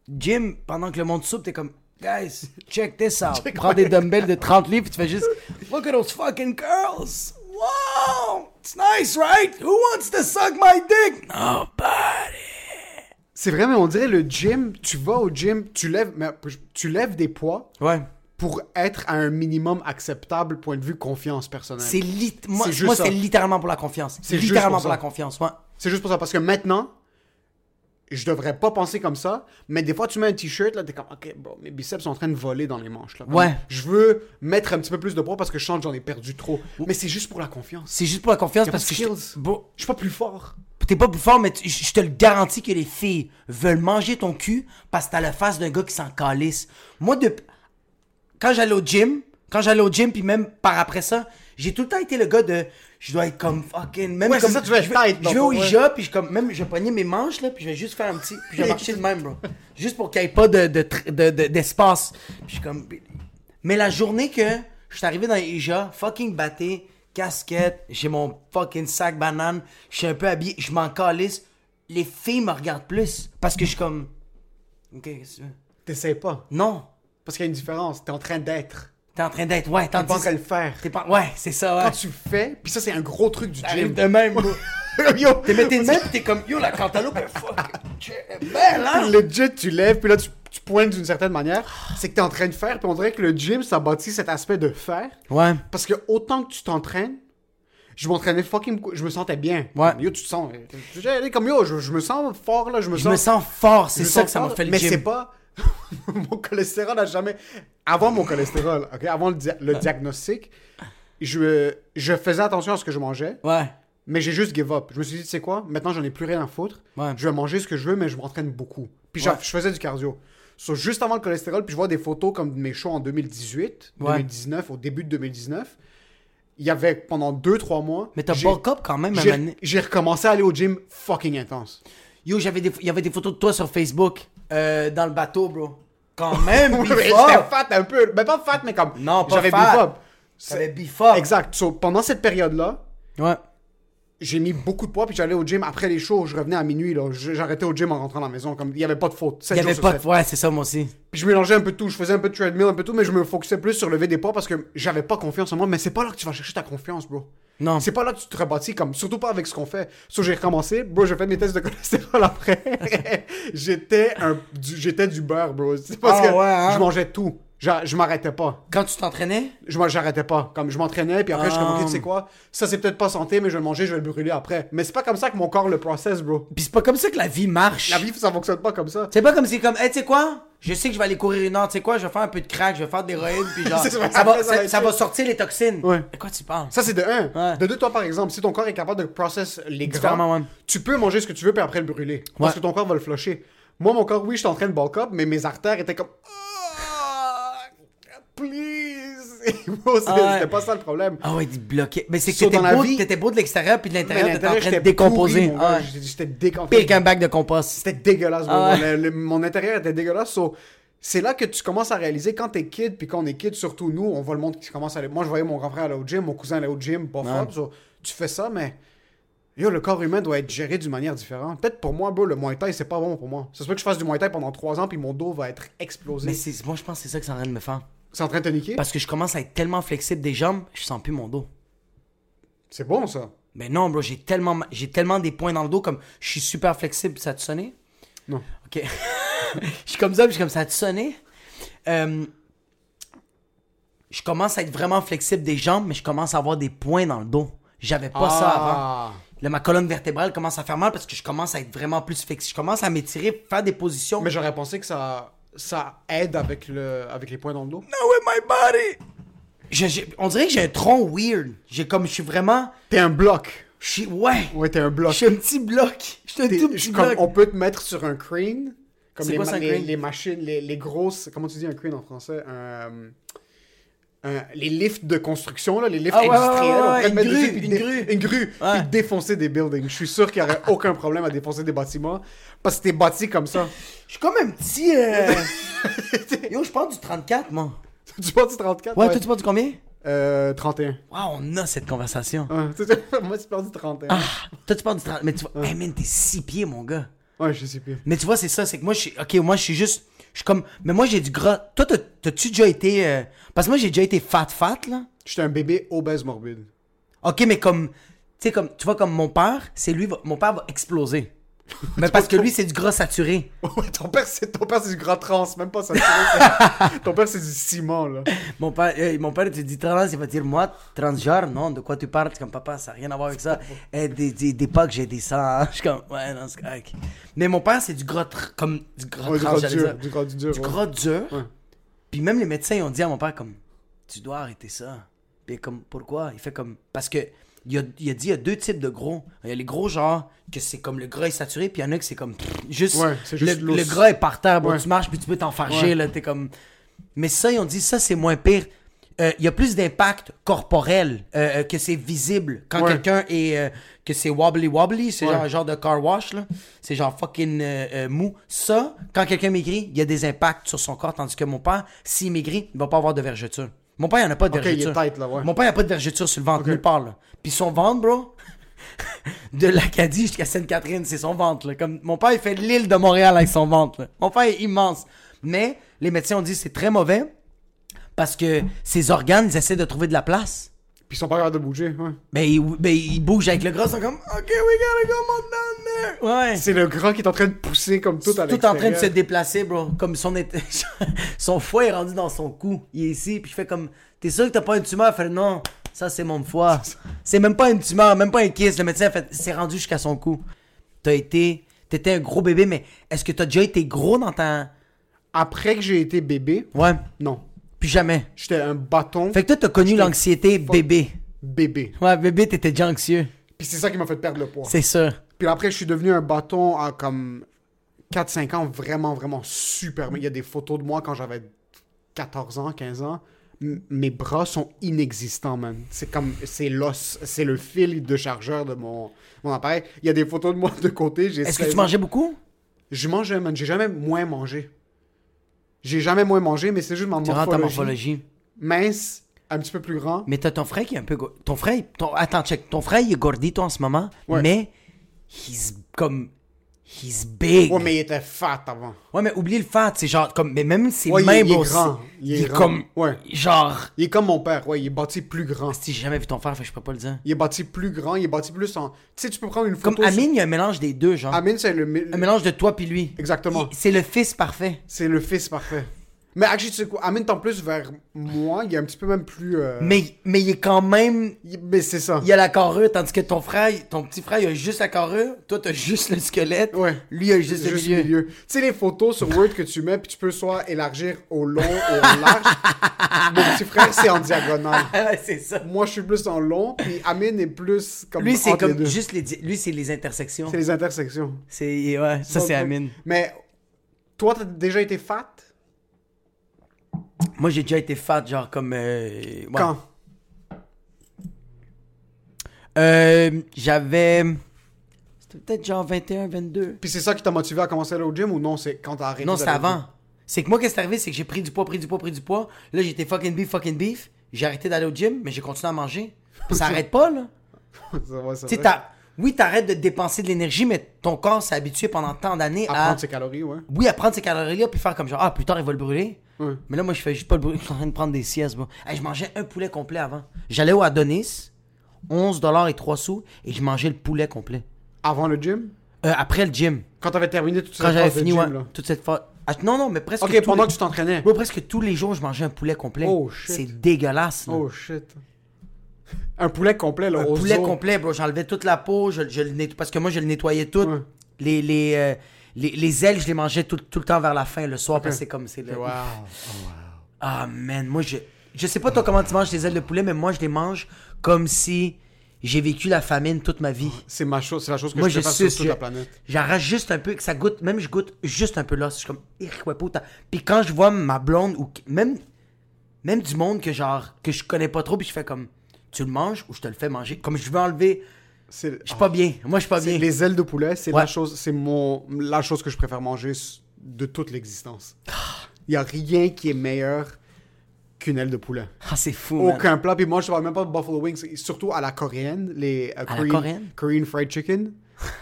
Gym, pendant que le monde soupe, t'es comme, guys, check this out. Prends des dumbbells de 30 livres, tu fais juste, look at those fucking girls. Wow, it's nice, right? Who wants to suck my dick? Nobody. C'est vrai, mais on dirait le gym, tu vas au gym, tu lèves, mais tu lèves des poids Ouais. Pour être à un minimum acceptable point de vue confiance personnelle. C'est lit- moi, C'est moi littéralement pour la confiance. C'est juste littéralement pour la confiance, ouais. C'est juste pour ça, parce que maintenant, je devrais pas penser comme ça, mais des fois, tu mets un t-shirt, là, t'es comme, ok, bro, mes biceps sont en train de voler dans les manches, là. Comme, Ouais. Je veux mettre un petit peu plus de poids parce que je sens que j'en ai perdu trop. Mais c'est juste pour la confiance. C'est juste pour la confiance parce que je, bon, Je suis pas plus fort. t'es pas plus fort, mais je te le garantis que les filles veulent manger ton cul parce que t'as la face d'un gars qui s'en calisse. Moi, de... quand j'allais au gym, quand j'allais au gym, puis même par après ça, j'ai tout le temps été le gars de. Je dois être comme fucking. Même Ouais, comme, ça, tu veux être je vais, je vais au. IJA, puis je, comme, même, je mes manches, là, puis je vais juste faire un petit. Puis je vais marcher de même, bro. Juste pour qu'il n'y ait pas de, de, tr- de- de- d'espace. Puis je comme. Mais la journée que je suis arrivé dans les IJA, fucking batté, casquette, j'ai mon fucking sac banane, je suis un peu habillé, je m'en calisse, les filles me regardent plus. Parce que je suis comme. Ok, qu'est-ce que tu veux? T'essayes pas? Non. Parce qu'il y a une différence. T'es en train d'être. T'es en train d'être. Ouais, T'es pas en train de le faire. T'es pas. Ouais, c'est ça, ouais. Quand tu fais, puis ça, c'est un gros truc du gym. de même. Yo, T'es mis tes mains, pis t'es comme, yo, la cantaloupe fucking belle, hein? Legit, tu lèves, puis là, tu, tu pointes d'une certaine manière. C'est que t'es en train de faire, puis on dirait que le gym, ça bâtit cet aspect de faire. Ouais. Parce que autant que tu t'entraînes, je m'entraînais fucking. Je me sentais bien. Ouais. Yo, tu te sens. Comme yo, je, je me sens fort, là. Je me Je sens. me sens fort, c'est ça que ça m'a fait le Mais c'est pas. mon cholestérol a jamais. Avant mon cholestérol, ok, avant le, dia- le diagnostic, je, je faisais attention à ce que je mangeais. Ouais. Mais j'ai juste give up. Je me suis dit, tu sais quoi, maintenant j'en ai plus rien à foutre. Ouais. Je vais manger ce que je veux, mais je m'entraîne beaucoup. Puis Ouais. je- faisais du cardio. So, juste avant le cholestérol, puis je vois des photos comme de mes shows en 2018, Ouais. 2019, au début de 2019. Il y avait pendant 2-3 mois. Mais t'as bulk up quand même, j'ai- recommencé à aller au gym fucking intense. Yo, j'avais des, il y avait des photos de toi sur Facebook, euh, dans le bateau, bro. quand même, beef J'étais up. fat un peu. Mais pas fat, mais comme. Non, pas J'avais fat. beef up. T'avais beef up. Exact. So, pendant cette période-là, Ouais. J'ai mis beaucoup de poids, puis j'allais au gym après les shows. Je revenais à minuit, là. J'arrêtais au gym en rentrant à la maison. Comme il n'y avait pas de faute. Il Sept y jours avait pas de. Ouais, c'est ça, moi aussi. Puis je mélangeais un peu tout. Je faisais un peu de treadmill, un peu tout, mais je me focusais plus sur lever des poids parce que j'avais pas confiance en moi. Mais c'est pas là que tu vas chercher ta confiance, bro. Non. C'est pas là que tu te rebâtis, comme, surtout pas avec ce qu'on fait. So, j'ai recommencé, bro, j'ai fait mes tests de cholestérol après. j'étais un, du, j'étais du beurre, bro. C'est parce Ah que ouais, hein? je mangeais tout. J'a- Je m'arrêtais pas. Quand tu t'entraînais, Je j'arrêtais pas. Comme je m'entraînais, puis après, je suis comme, ok, tu sais quoi, ça c'est peut-être pas santé, mais je vais le manger, je vais le brûler après. Mais c'est pas comme ça que mon corps le process, bro. pis c'est pas comme ça que la vie marche. La vie, ça fonctionne pas comme ça. C'est pas comme si, comme, hey, tu sais quoi? Je sais que je vais aller courir une heure, tu sais quoi? Je vais faire un peu de crack, je vais faire des l'héroïne, puis genre, ça, va, ça ça, sortir les toxines. Ouais. De quoi tu parles? Ça, c'est de un. Ouais. De deux, toi, par exemple, si ton corps est capable de process les gras, tu peux manger ce que tu veux, puis après le brûler. Parce Ouais. que ton corps va le flusher. Moi, mon corps, oui, j'étais en train de bulk up, mais mes artères étaient comme. Please! C'était Ah ouais. c'était pas ça le problème. Ah ouais, il bloquait. Mais c'est que t'étais beau, vie- t'étais beau de l'extérieur, puis de l'intérieur, t'étais en train de j'étais décomposer. Ah ouais. J'étais- décomposé. Pire qu'un bac de compost. C'était dégueulasse. Ah ouais. Le- le- mon intérieur était dégueulasse. so, c'est là que tu commences à réaliser quand t'es kid, puis quand on est kid, surtout nous, on voit le monde qui commence à aller. Moi, je voyais mon grand frère aller au gym, mon cousin aller au gym, pas fort. so, tu fais ça, mais. Yo, le corps humain doit être géré d'une manière différente. Peut-être pour moi, bro, le Muay Thai, c'est pas bon pour moi. Ça se peut que je fasse du Muay Thai pendant 3 ans, puis mon dos va être explosé. Mais moi, je pense que c'est ça que c'est en train de me faire. C'est en train de te niquer? Parce que je commence à être tellement flexible des jambes, je sens plus mon dos. C'est bon, ça. Mais non, bro, j'ai tellement, j'ai tellement des points dans le dos, comme je suis super flexible. Ça a-tu sonné? Non. Ok. je suis comme ça, puis je suis comme ça a-tu sonné? Euh, je commence à être vraiment flexible des jambes, mais je commence à avoir des points dans le dos. J'avais pas ça avant. Ah. Là, ma colonne vertébrale commence à faire mal parce que je commence à être vraiment plus flexible. Je commence à m'étirer, faire des positions. Mais j'aurais pensé que ça, ça aide avec, le, avec les points dans le dos? No with my body! Je- j'ai- on dirait que j'ai un tronc weird. J'ai comme, je suis vraiment, T'es un bloc. je suis, ouais. Ouais, t'es un Je bloc. suis un petit bloc. Je suis un T'es- tout je- petit comme bloc. on peut te mettre sur un crane. Comme C'est les, quoi ma- ça, un les, crane? les machines, les, les grosses. Comment tu dis un crane en français? Un, un- Les lifts de construction, là, les lifts Ah ouais, ouais, industriels. ouais, on ouais, pourrait te une mettre grue, dessus, puis une dé- grue. Une grue. Ouais. Puis défoncer des buildings. Je suis sûr qu'il n'y aurait aucun problème à défoncer des bâtiments. Parce que t'es bâti comme ça. Je suis comme un petit. euh, Yo, je parle du 34, moi. tu bâtis 34 Ouais, toi, tu parles du combien? Euh, 31. Waouh, on a cette conversation. Ouais, moi, tu parles du 31. Ah, toi, tu parles du 30. Mais tu vois, hey man, t'es 6 pieds, mon gars. Ouais, je sais plus. Mais tu vois, c'est ça, c'est que moi, je suis. Ok, moi, je suis juste. Je suis comme. Mais moi, j'ai du gras. Toi, t'as- t'as-tu déjà été. euh, Parce que moi, j'ai déjà été fat-fat, là. J'étais un bébé obèse morbide. Ok, mais comme. Tu sais, comme. Tu vois, comme mon père, c'est lui. Mon père va exploser. Mais parce que lui, c'est du gras saturé. Ouais, ton père, c'est ton père, c'est du gras trans, même pas saturé. ton père, c'est du ciment, là. Mon père, euh, mon père te dit trans, il va dire moi, transgenre, non, de quoi tu parles? Comme papa, ça n'a rien à voir avec ça. Eh, des, des, des pas que j'ai des sangs. hein. Je suis comme, ouais, non, c'est correct. Mais mon père, c'est du gras, comme du gras Ouais, du trans, gras dur. Du gras du dur. Du ouais. gras dur. Ouais. Puis même les médecins, ils ont dit à mon père, comme, tu dois arrêter ça. Puis comme, pourquoi? Il fait comme, parce que, il a, il a dit, il y a deux types de gros. Il y a les gros, genre, que c'est comme le gras est saturé, puis il y en a que c'est comme, pff, juste, Ouais, c'est juste le, le gras est par terre, bon, Ouais. tu marches, puis tu peux t'enfarger, Ouais. là, t'es comme... Mais ça, ils ont dit, ça, c'est moins pire. Euh, Il y a plus d'impact corporel, euh, euh, que c'est visible quand quelqu'un est... euh, que c'est wobbly wobbly, c'est genre un genre de car wash, là. C'est genre fucking mou. Ça, quand quelqu'un maigrit, il y a des impacts sur son corps, tandis que mon père, s'il maigrit, il va pas avoir de vergeture. Mon père, il en a pas de Ok, il est vergeture. tight, là, ouais. Mon père, il a pas de vergeture sur le ventre, nulle part, là. Puis son ventre, bro, de l'Acadie jusqu'à Sainte-Catherine, c'est son ventre. Là. Comme mon père, il fait l'île de Montréal avec son ventre. là. Mon père est immense. Mais les médecins ont dit que c'est très mauvais parce que ses organes, ils essaient de trouver de la place. Puis ils sont pas capables de bouger, ouais. Mais ils, ils bougent avec le gras, ils sont comme OK, we gotta go more down there. Ouais. C'est le gras qui est en train de pousser comme tout à tout en train de se l'extérieur. déplacer, bro. Comme son, son foie est rendu dans son cou. Il est ici, puis je fais comme T'es sûr que t'as pas une tumeur? Il fait Non, ça c'est mon foie. C'est même pas une tumeur, même pas un kiss. Le médecin a fait C'est rendu jusqu'à son cou. T'as été. T'étais un gros bébé, mais est-ce que t'as déjà été gros dans ta. Après que j'ai été bébé, Ouais, non. Plus jamais. J'étais un bâton Fait que toi, t'as connu l'anxiété bébé. bébé. Ouais, bébé, t'étais déjà anxieux. Puis c'est ça qui m'a fait perdre le poids. C'est ça. Puis après, je suis devenu un bâton à comme 4-5 ans, vraiment, vraiment super. Mais il y a des photos de moi quand j'avais 14 ans, 15 ans. M- mes bras sont inexistants, man. C'est comme, c'est l'os, c'est le fil de chargeur de mon, mon appareil. Il y a des photos de moi de côté. Est-ce que 16 tu mangeais beaucoup? Je mangeais, man. J'ai jamais moins mangé. J'ai jamais moins mangé, mais c'est juste ma Tu rentres ta morphologie. morphologie. Mince, un petit peu plus grand. Mais t'as ton frère qui est un peu. Ton frère. Ton... Attends, check. Ton frère, il est gordito en ce moment. Ouais. Mais. He's comme. He's big. Ouais, mais il était fat avant. Ouais, mais oublie le fat. C'est genre. comme Mais même ses Ouais, il- mains, il est grand. Il est Il est grand. comme. Ouais. Genre. Il est comme mon père, ouais, il est bâti plus grand. Si j'ai jamais vu ton frère, fait je peux pas le dire. Il est bâti plus grand, il est bâti plus en. Tu sais, tu peux prendre une Comme photo. sur- Amine, il y a un mélange des deux, genre. Amine, c'est le. Un mélange de toi puis lui. Exactement. C'est le fils parfait. C'est le fils parfait. Mais actually, tu sais quoi, Amine, en plus vers moi, il est un petit peu même plus. euh, Mais, mais il est quand même. il- Mais c'est ça. Il a la carrure, tandis que ton frère, ton petit frère, il a juste la carrure. Toi, t'as juste le squelette. Ouais. Lui, il a juste, le milieu. milieu. Tu sais, les photos sur Word que tu mets, puis tu peux soit élargir au long ou au large. Mon petit frère, c'est en diagonale. Ah ouais, c'est ça. Moi, je suis plus en long, puis Amine est plus comme. Lui, c'est entre les comme deux. juste les. di- Lui, c'est les intersections. C'est les intersections. C'est. Ouais, ça, c'est Amine. Mais toi, t'as déjà été fat? Moi, j'ai déjà été fat, genre comme. euh, ouais. Quand? Euh, J'avais. C'était peut-être genre 21, 22. Puis c'est ça qui t'a motivé à commencer à aller au gym ou non? C'est quand t'as arrêté Non, au avant. C'est que moi, qu'est-ce qui est arrivé, c'est que j'ai pris du poids, pris du poids, pris du poids. Là, j'étais fucking beef, fucking beef. J'ai arrêté d'aller au gym, mais j'ai continué à manger. Ça arrête pas, là. gym? Ça va, c'est vrai. Oui, t'arrêtes de dépenser de l'énergie, mais ton corps s'est habitué pendant tant d'années À à. prendre ses calories, ouais. Oui, à prendre ces calories-là, puis faire comme genre, ah, plus tard, il va le brûler. Ouais. Mais là, moi, je fais juste pas le brûler. Je suis en train de prendre des siestes, bro. Hey, je mangeais un poulet complet avant. J'allais au Adonis, 11 et 3 sous, et je mangeais le poulet complet. Avant le gym? Euh, après le gym. Quand t'avais terminé toute cette Quand j'avais de fini, gym, ouais, là. toute cette fois. Ah, non, non, mais presque. Ok, pendant les- que tu t'entraînais. Bro, presque tous les jours, je mangeais un poulet complet. Oh, shit. C'est dégueulasse. là. Oh shit. Un poulet complet, là, un poulet complet, bro. J'enlevais toute la peau, je, je le netto- parce que moi, je le nettoyais tout. Ouais. Les, les, euh, les, les ailes, je les mangeais tout, tout le temps vers la fin, le soir, parce que c'est comme. c'est le- Wow. Ah, man, moi, je. Je sais pas toi comment tu manges tes ailes de poulet, mais moi, je les mange comme si j'ai vécu la famine toute ma vie. C'est ma chose, c'est la chose que Moi, je sur toute je- la planète. J'arrache juste un peu, que ça goûte, même je goûte juste un peu là. Je suis comme. Puis quand je vois ma blonde ou même, même du monde que genre, que je connais pas trop, puis je fais comme, tu le manges ou je te le fais manger? Comme je veux enlever, je suis pas bien. Moi, je suis pas bien. les ailes de poulet, c'est Ouais. la chose, c'est mon la chose que je préfère manger de toute l'existence. Ah. Il y a rien qui est meilleur qu'une aile de poulet. Ah, c'est fou, man. Aucun plat. Puis moi, je parle même pas de buffalo wings, surtout à la coréenne, les euh, À la Korean, coréenne? Korean fried chicken.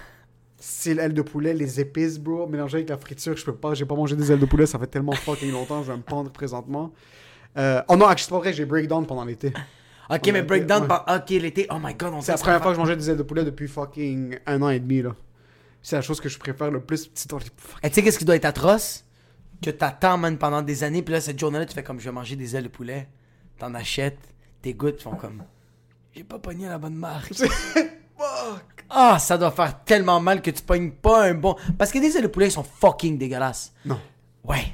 C'est l'aile de poulet, les épices, bro, mélangées avec la friture, je peux pas, j'ai pas mangé des ailes de poulet, ça fait tellement fucking longtemps, je vais me pendre présentement. Euh, oh non, c'est pas vrai, j'ai breakdown pendant l'été. Ok, mais breakdown, ouais. par- ok, l'été, oh my god, on C'est la première fois que je mangeais des ailes de poulet depuis fucking un an et demi, là. C'est la chose que je préfère le plus. Petit. Et tu sais, qu'est-ce qui doit être atroce? Que t'attends, man, pendant des années, puis là, cette journée-là, tu fais comme, je vais manger des ailes de poulet. T'en achètes, tes gouttes font comme, j'ai pas pogné la bonne marque. Ah, ça doit faire tellement mal que tu pognes pas un bon. Parce que des ailes de poulet, ils sont fucking dégueulasses. Non. Ouais.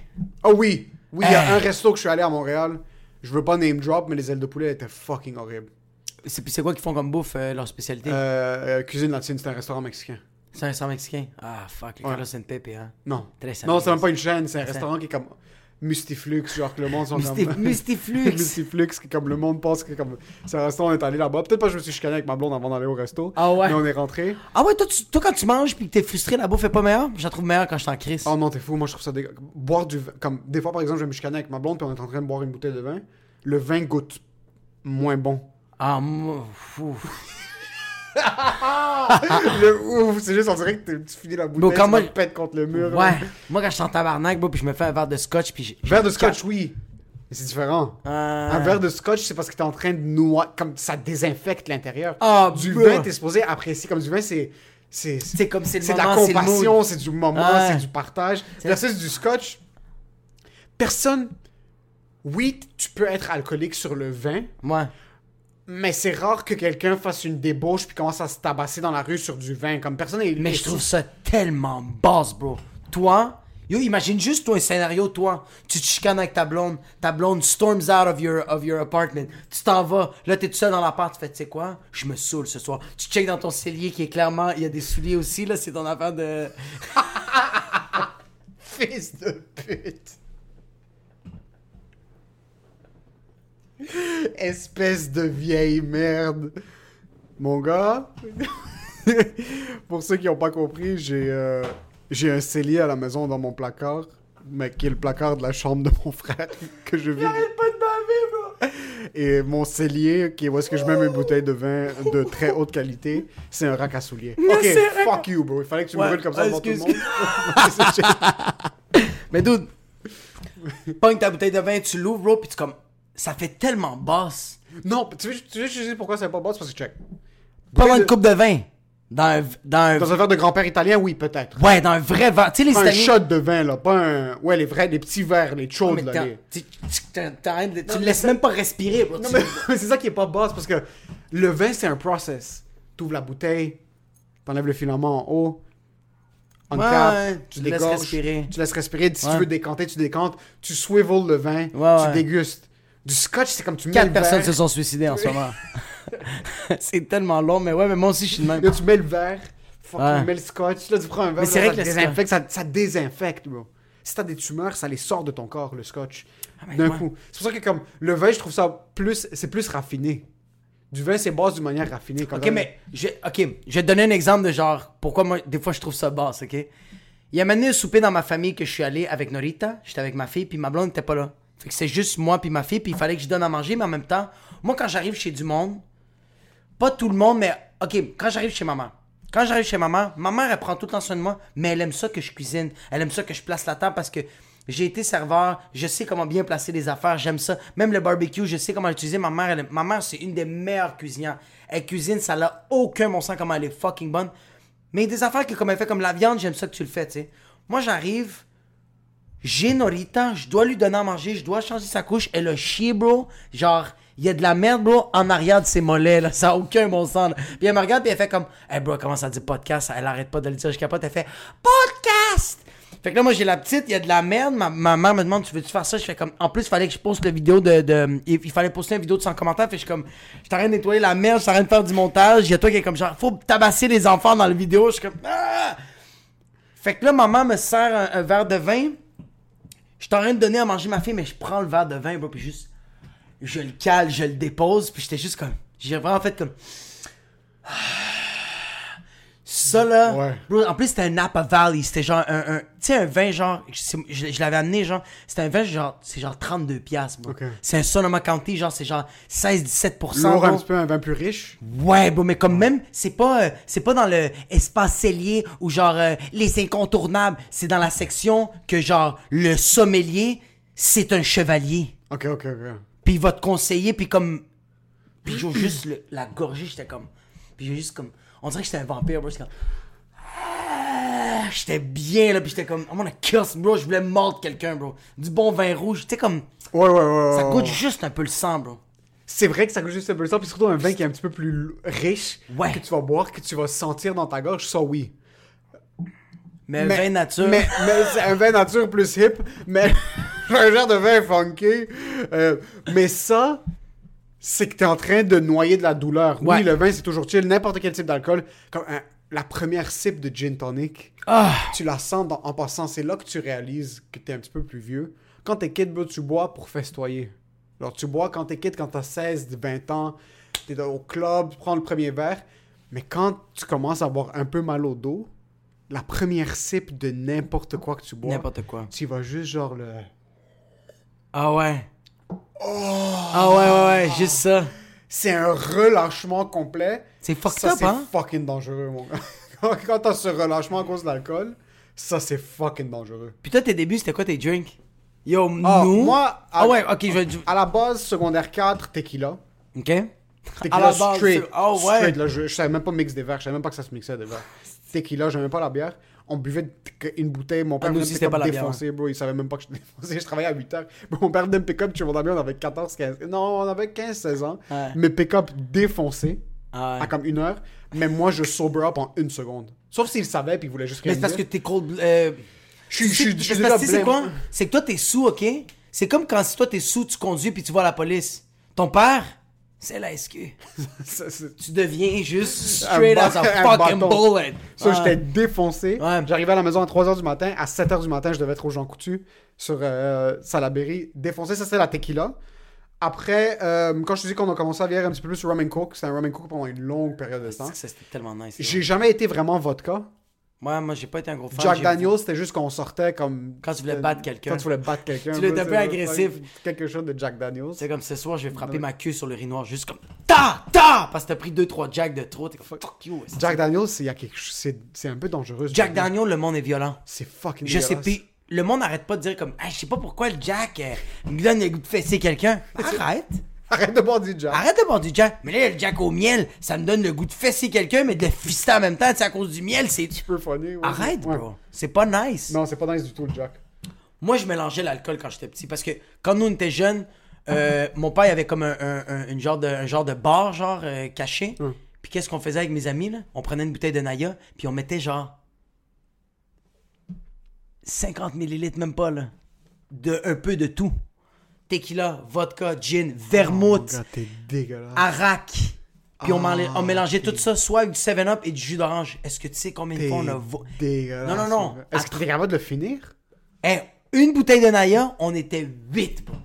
Oh oui! Oui, il y a Euh. un resto que je suis allé à Montréal. Je veux pas name drop, mais les ailes de poulet étaient fucking horribles. C'est c'est quoi qu'ils font comme bouffe, euh, leur spécialité? Euh, euh, cuisine latine, c'était un restaurant mexicain. C'est un restaurant mexicain? Ah, fuck, les Ouais. Carlos and Pepe, hein. Non. Très Non, c'est même pas une chaîne, c'est un restaurant qui est comme Mustiflux, genre que le monde sont Musti- comme... Mustiflux. Mustiflux, comme le monde pense que comme... C'est un restaurant, on est allé là-bas. Peut-être pas que je me suis chicané avec ma blonde avant d'aller au resto. Ah ouais? Mais on est rentré. Ah ouais, toi, tu- toi, quand tu manges puis que t'es frustré, la bouffe est pas meilleure? Je la trouve meilleure quand je t'en crise. Oh non, t'es fou, moi je trouve ça dégueu. Boire du comme des fois par exemple, je vais me chicaner avec ma blonde puis on est en train de boire une bouteille de vin. Le vin goûte moins bon. Ah, moi, fou. Le ouf, c'est juste on dirait que tu finis la bouteille, ça moi- pète contre le mur. Ouais. Moi, quand je suis en tabarnak, bro, puis je me fais un verre de scotch, puis Verre de scotch, oui. Mais c'est différent. Euh, Un verre de scotch, c'est parce que t'es en train de noyer, comme ça désinfecte l'intérieur. Ah, du bah. vin, t'es supposé apprécier. Comme du vin, c'est. C'est C'est comme c'est le c'est de la moment, c'est le compassion, c'est du moment, Ouais. c'est du partage. Versus du scotch, personne. Oui, tu peux être alcoolique sur le vin, Ouais. Mais c'est rare que quelqu'un fasse une débauche puis commence à se tabasser dans la rue sur du vin. Comme personne est. Mais je trouve ça tellement boss, bro. Toi, yo, imagine juste toi un scénario, toi. Tu te chicanes avec ta blonde. Ta blonde storms out of your, of your apartment. Tu t'en vas. Là, t'es tout seul dans l'appart. Tu fais, tu sais quoi? Je me saoule ce soir. Tu checkes dans ton cellier qui est clairement. Il y a des souliers aussi, là. C'est ton affaire de. Fils de pute. Espèce de vieille merde. Mon gars, pour ceux qui n'ont pas compris, j'ai euh, j'ai un cellier à la maison dans mon placard. mais qui est le placard de la chambre de mon frère que je vis. Arrête pas de baver, bro. Et mon cellier, qui est où est-ce que je mets mes bouteilles de vin de très haute qualité, c'est un rack à souliers. Ok, fuck you, bro. Il fallait que tu me brûles comme ça devant tout le monde. Mais dude, pogne ta bouteille de vin, tu l'ouvres, bro, pis tu comme. Ça fait tellement basse. non, tu veux, tu veux je pourquoi c'est pas? C'est parce que check. Pas une coupe de vin. Dans un. Dans un Dans un verre de grand-père italien, oui, peut-être. ouais, dans un vrai verre. Tu sais, les Pas un Italiens. shot de vin, là. Pas un. Ouais, les vrais, les petits verres, les chaudes, là. les- tu, tu le laisses même pas respirer, bro. Non, Tu- mais, c'est ça qui est pas basse parce que le vin, c'est un process. Tu ouvres la bouteille, t'enlèves le filament en haut, en Ouais, cap, ouais, tu tu laisses respirer. Tu laisses respirer. Si Ouais. tu veux décanter, tu décantes. Tu swivel le vin, tu dégustes. Du scotch, c'est comme tu mets Quatre le personnes se sont suicidées en ce moment. c'est tellement long, mais ouais, mais moi aussi, je suis de même. Là, tu mets le verre, fuck, Ouais. tu mets le scotch. Là, tu prends un verre, Mais c'est vrai ça, que le désinfecte, ça, ça désinfecte, bro. Si t'as des tumeurs, ça les sort de ton corps, le scotch. mais D'un ouais. coup. C'est pour ça que comme le vin, je trouve ça plus, c'est plus raffiné. Du vin, c'est basse d'une manière raffinée. Ok, ça. mais je, ok, je vais te donner un exemple de genre pourquoi moi des fois je trouve ça basse, ok? Il y a mené un souper dans ma famille que je suis allé avec Norita, j'étais avec ma fille puis ma blonde n'était pas là. Fait que c'est juste moi puis ma fille puis il fallait que je donne à manger mais en même temps, moi quand j'arrive chez du monde, pas tout le monde mais ok, quand j'arrive chez maman. Quand j'arrive chez maman, ma mère elle prend tout le temps soin de moi, mais elle aime ça que je cuisine, elle aime ça que je place la table parce que j'ai été serveur, je sais comment bien placer les affaires, j'aime ça. Même le barbecue, je sais comment l'utiliser. Ma mère, ma mère, c'est une des meilleures cuisinières. Elle cuisine, ça n'a aucun bon sens comment elle est fucking bonne. Mais des affaires que comme elle fait comme la viande, j'aime ça que tu le fais, tu sais. Moi, j'arrive, j'ai Norita, je dois lui donner à manger, je dois changer sa couche. Elle a chié, bro. Genre, il y a de la merde, bro, en arrière de ses mollets, là. Ça a aucun bon sens, là. Puis elle me regarde, puis elle fait comme, hey, bro, commence à dire podcast. Elle arrête pas de le dire, je capote. Elle fait, podcast! Fait que là, moi, j'ai la petite, il y a de la merde. Ma, ma mère me demande, tu veux-tu faire ça? Je fais comme, en plus, il fallait que je poste la vidéo de, de- il, fallait poster une vidéo de 100 commentaires. Fait que je suis comme, je t'arrête de nettoyer la merde, je t'arrête de faire du montage. Il y a toi qui est comme, genre, faut tabasser les enfants dans la vidéo. Je suis comme, ah! Fait que là, maman me sert un verre de vin. Je suis en train de donner à manger ma fille, mais je prends le verre de vin, bro, puis juste, je le cale, je le dépose, puis j'étais juste comme, j'ai vraiment fait comme, ça là, Ouais. bro, en plus c'était un Napa Valley, c'était genre un, un tu sais un vin genre, je, je- je l'avais amené genre, c'était un vin genre, c'est genre 32 piastres, bro. Ok. C'est un Sonoma County, genre c'est genre 16-17%. Lourd un bro. petit peu, un vin plus riche. Ouais, bon, mais comme même, c'est pas, euh, c'est pas dans le espace cellier ou genre euh, les incontournables. C'est dans la section que genre le sommelier, c'est un chevalier. Ok, ok, ok. Puis il va te conseiller, puis comme, puis j'ai juste le- la gorgée, j'étais comme, puis j'ai juste comme, on dirait que j'étais un vampire, bro. J'étais comme, Ah, j'étais bien là, puis j'étais comme, I'm gonna kiss, bro. Je voulais mordre quelqu'un, bro. Du bon vin rouge, tu sais comme, Ouais, ouais, ouais. ça goûte juste un peu le sang, bro. C'est vrai que ça goûte juste un peu ça, puis surtout un vin qui est un petit peu plus riche, Ouais. que tu vas boire, que tu vas sentir dans ta gorge, ça oui. Mais, un vin nature. Mais, mais c'est un vin nature plus hip, mais un genre de vin funky. Euh, mais ça, c'est que t'es en train de noyer de la douleur. Ouais. Oui, le vin, c'est toujours chill, n'importe quel type d'alcool. Comme un- la première sip de gin tonic, Ah, tu la sens dans- en passant. C'est là que tu réalises que t'es un petit peu plus vieux. Quand t'es kid, tu bois pour festoyer. Alors, tu bois quand t'es kid, quand t'as 16, 20 ans, t'es au club, tu prends le premier verre. Mais quand tu commences à avoir un peu mal au dos, la première sip de n'importe quoi que tu bois, n'importe quoi. tu vas juste genre le... Ah ouais. Ah ouais, ouais, ouais, juste ça. C'est un relâchement complet. C'est fucked ça, up, c'est hein? fucking dangereux, mon gars. Quand, quand t'as ce relâchement à cause de l'alcool, ça, c'est fucking dangereux. Puis toi, tes débuts, c'était quoi tes drinks? Yo, Ah, nous... moi, à, Ah ouais, ok, je vais... je- à la base, secondaire 4, tequila. Ok. Tequila À la base, straight. c'est- oh, ouais. Straight, là, je, je savais même pas mixer des verres. Je savais même pas que ça se mixait des verres. Tequila, j'aimais pas la bière. On buvait une bouteille. Mon père Ah, nous venait de défoncé, bro. Il savait même pas que je défoncé. Je travaillais à 8 heures. Mon père venait me pick-up mon ami, on avait 14, 15. Non, on avait 15, 16 ans. Ouais. Mais pick-up défoncé Ah à comme une heure. Mais moi, je sober up en une seconde. Sauf s'il savait puis il voulait juste Mais c'est parce que t'es cold... Euh... Je suis- C'est tu quoi? C'est que toi, t'es sous, ok? C'est comme quand si toi, t'es sous, tu conduis, puis tu vois la police. Ton père, c'est la SQ. Ça, Tu deviens juste straight as a fucking bullet. Ça, Ouais. j'étais défoncé. Ouais. J'arrivais à la maison à 3h du matin. À 7h du matin, je devais être au Jean Coutu sur euh, Salaberry. Défoncé, ça, c'est la tequila. Après, euh, quand je te dis qu'on a commencé à vieillir un petit peu plus sur rum and coke, c'était un rum and coke pendant une longue période de temps. Ça, c'était tellement nice. J'ai jamais été vraiment vodka. Moi, moi, j'ai pas été un gros fan. Jack Daniels, c'était juste qu'on sortait comme. Quand tu voulais battre quelqu'un. Quand tu voulais battre quelqu'un. Tu bro, un peu agressif. Quelque chose de Jack Daniels. C'est comme ce soir, je vais frapper ma queue sur le riz noir, juste comme ta ta parce que t'as pris 2-3 Jack de trop. T'es comme fuck you. Jack Daniels, c'est un peu dangereux. Jack truc-là. Daniel, le monde est violent. C'est fucking Je sais puis le monde arrête pas de dire comme je sais pas pourquoi le Jack euh, me donne le goût de fesser quelqu'un. Arrête. Arrête de boire du Jack. Arrête de boire du Jack. Mais là, le Jack au miel, ça me donne le goût de fesser quelqu'un, mais de le fister en même temps, c'est à cause du miel, c'est. Un peu funny. ouais. Arrête, Ouais. bro. C'est pas nice. Non, c'est pas nice du tout, le Jack. Moi, je mélangeais l'alcool quand j'étais petit parce que quand nous on était jeunes, euh, mon père il avait comme un, un- un- une genre de, un genre de bar genre euh, caché. Puis qu'est-ce qu'on faisait avec mes amis là? On prenait une bouteille de Naya, puis on mettait genre 50 millilitres même pas là, de un peu de tout. Tequila, vodka, gin, vermouth, Oh, arac. Puis on, Ah, on mélangeait tout ça soit avec du 7-Up et du jus d'orange. Est-ce que tu sais combien de fois on a dégueulasse. Non, non, non. Est-ce que t'es capable de le finir? Hey, une bouteille de Naya, on était 8, bro.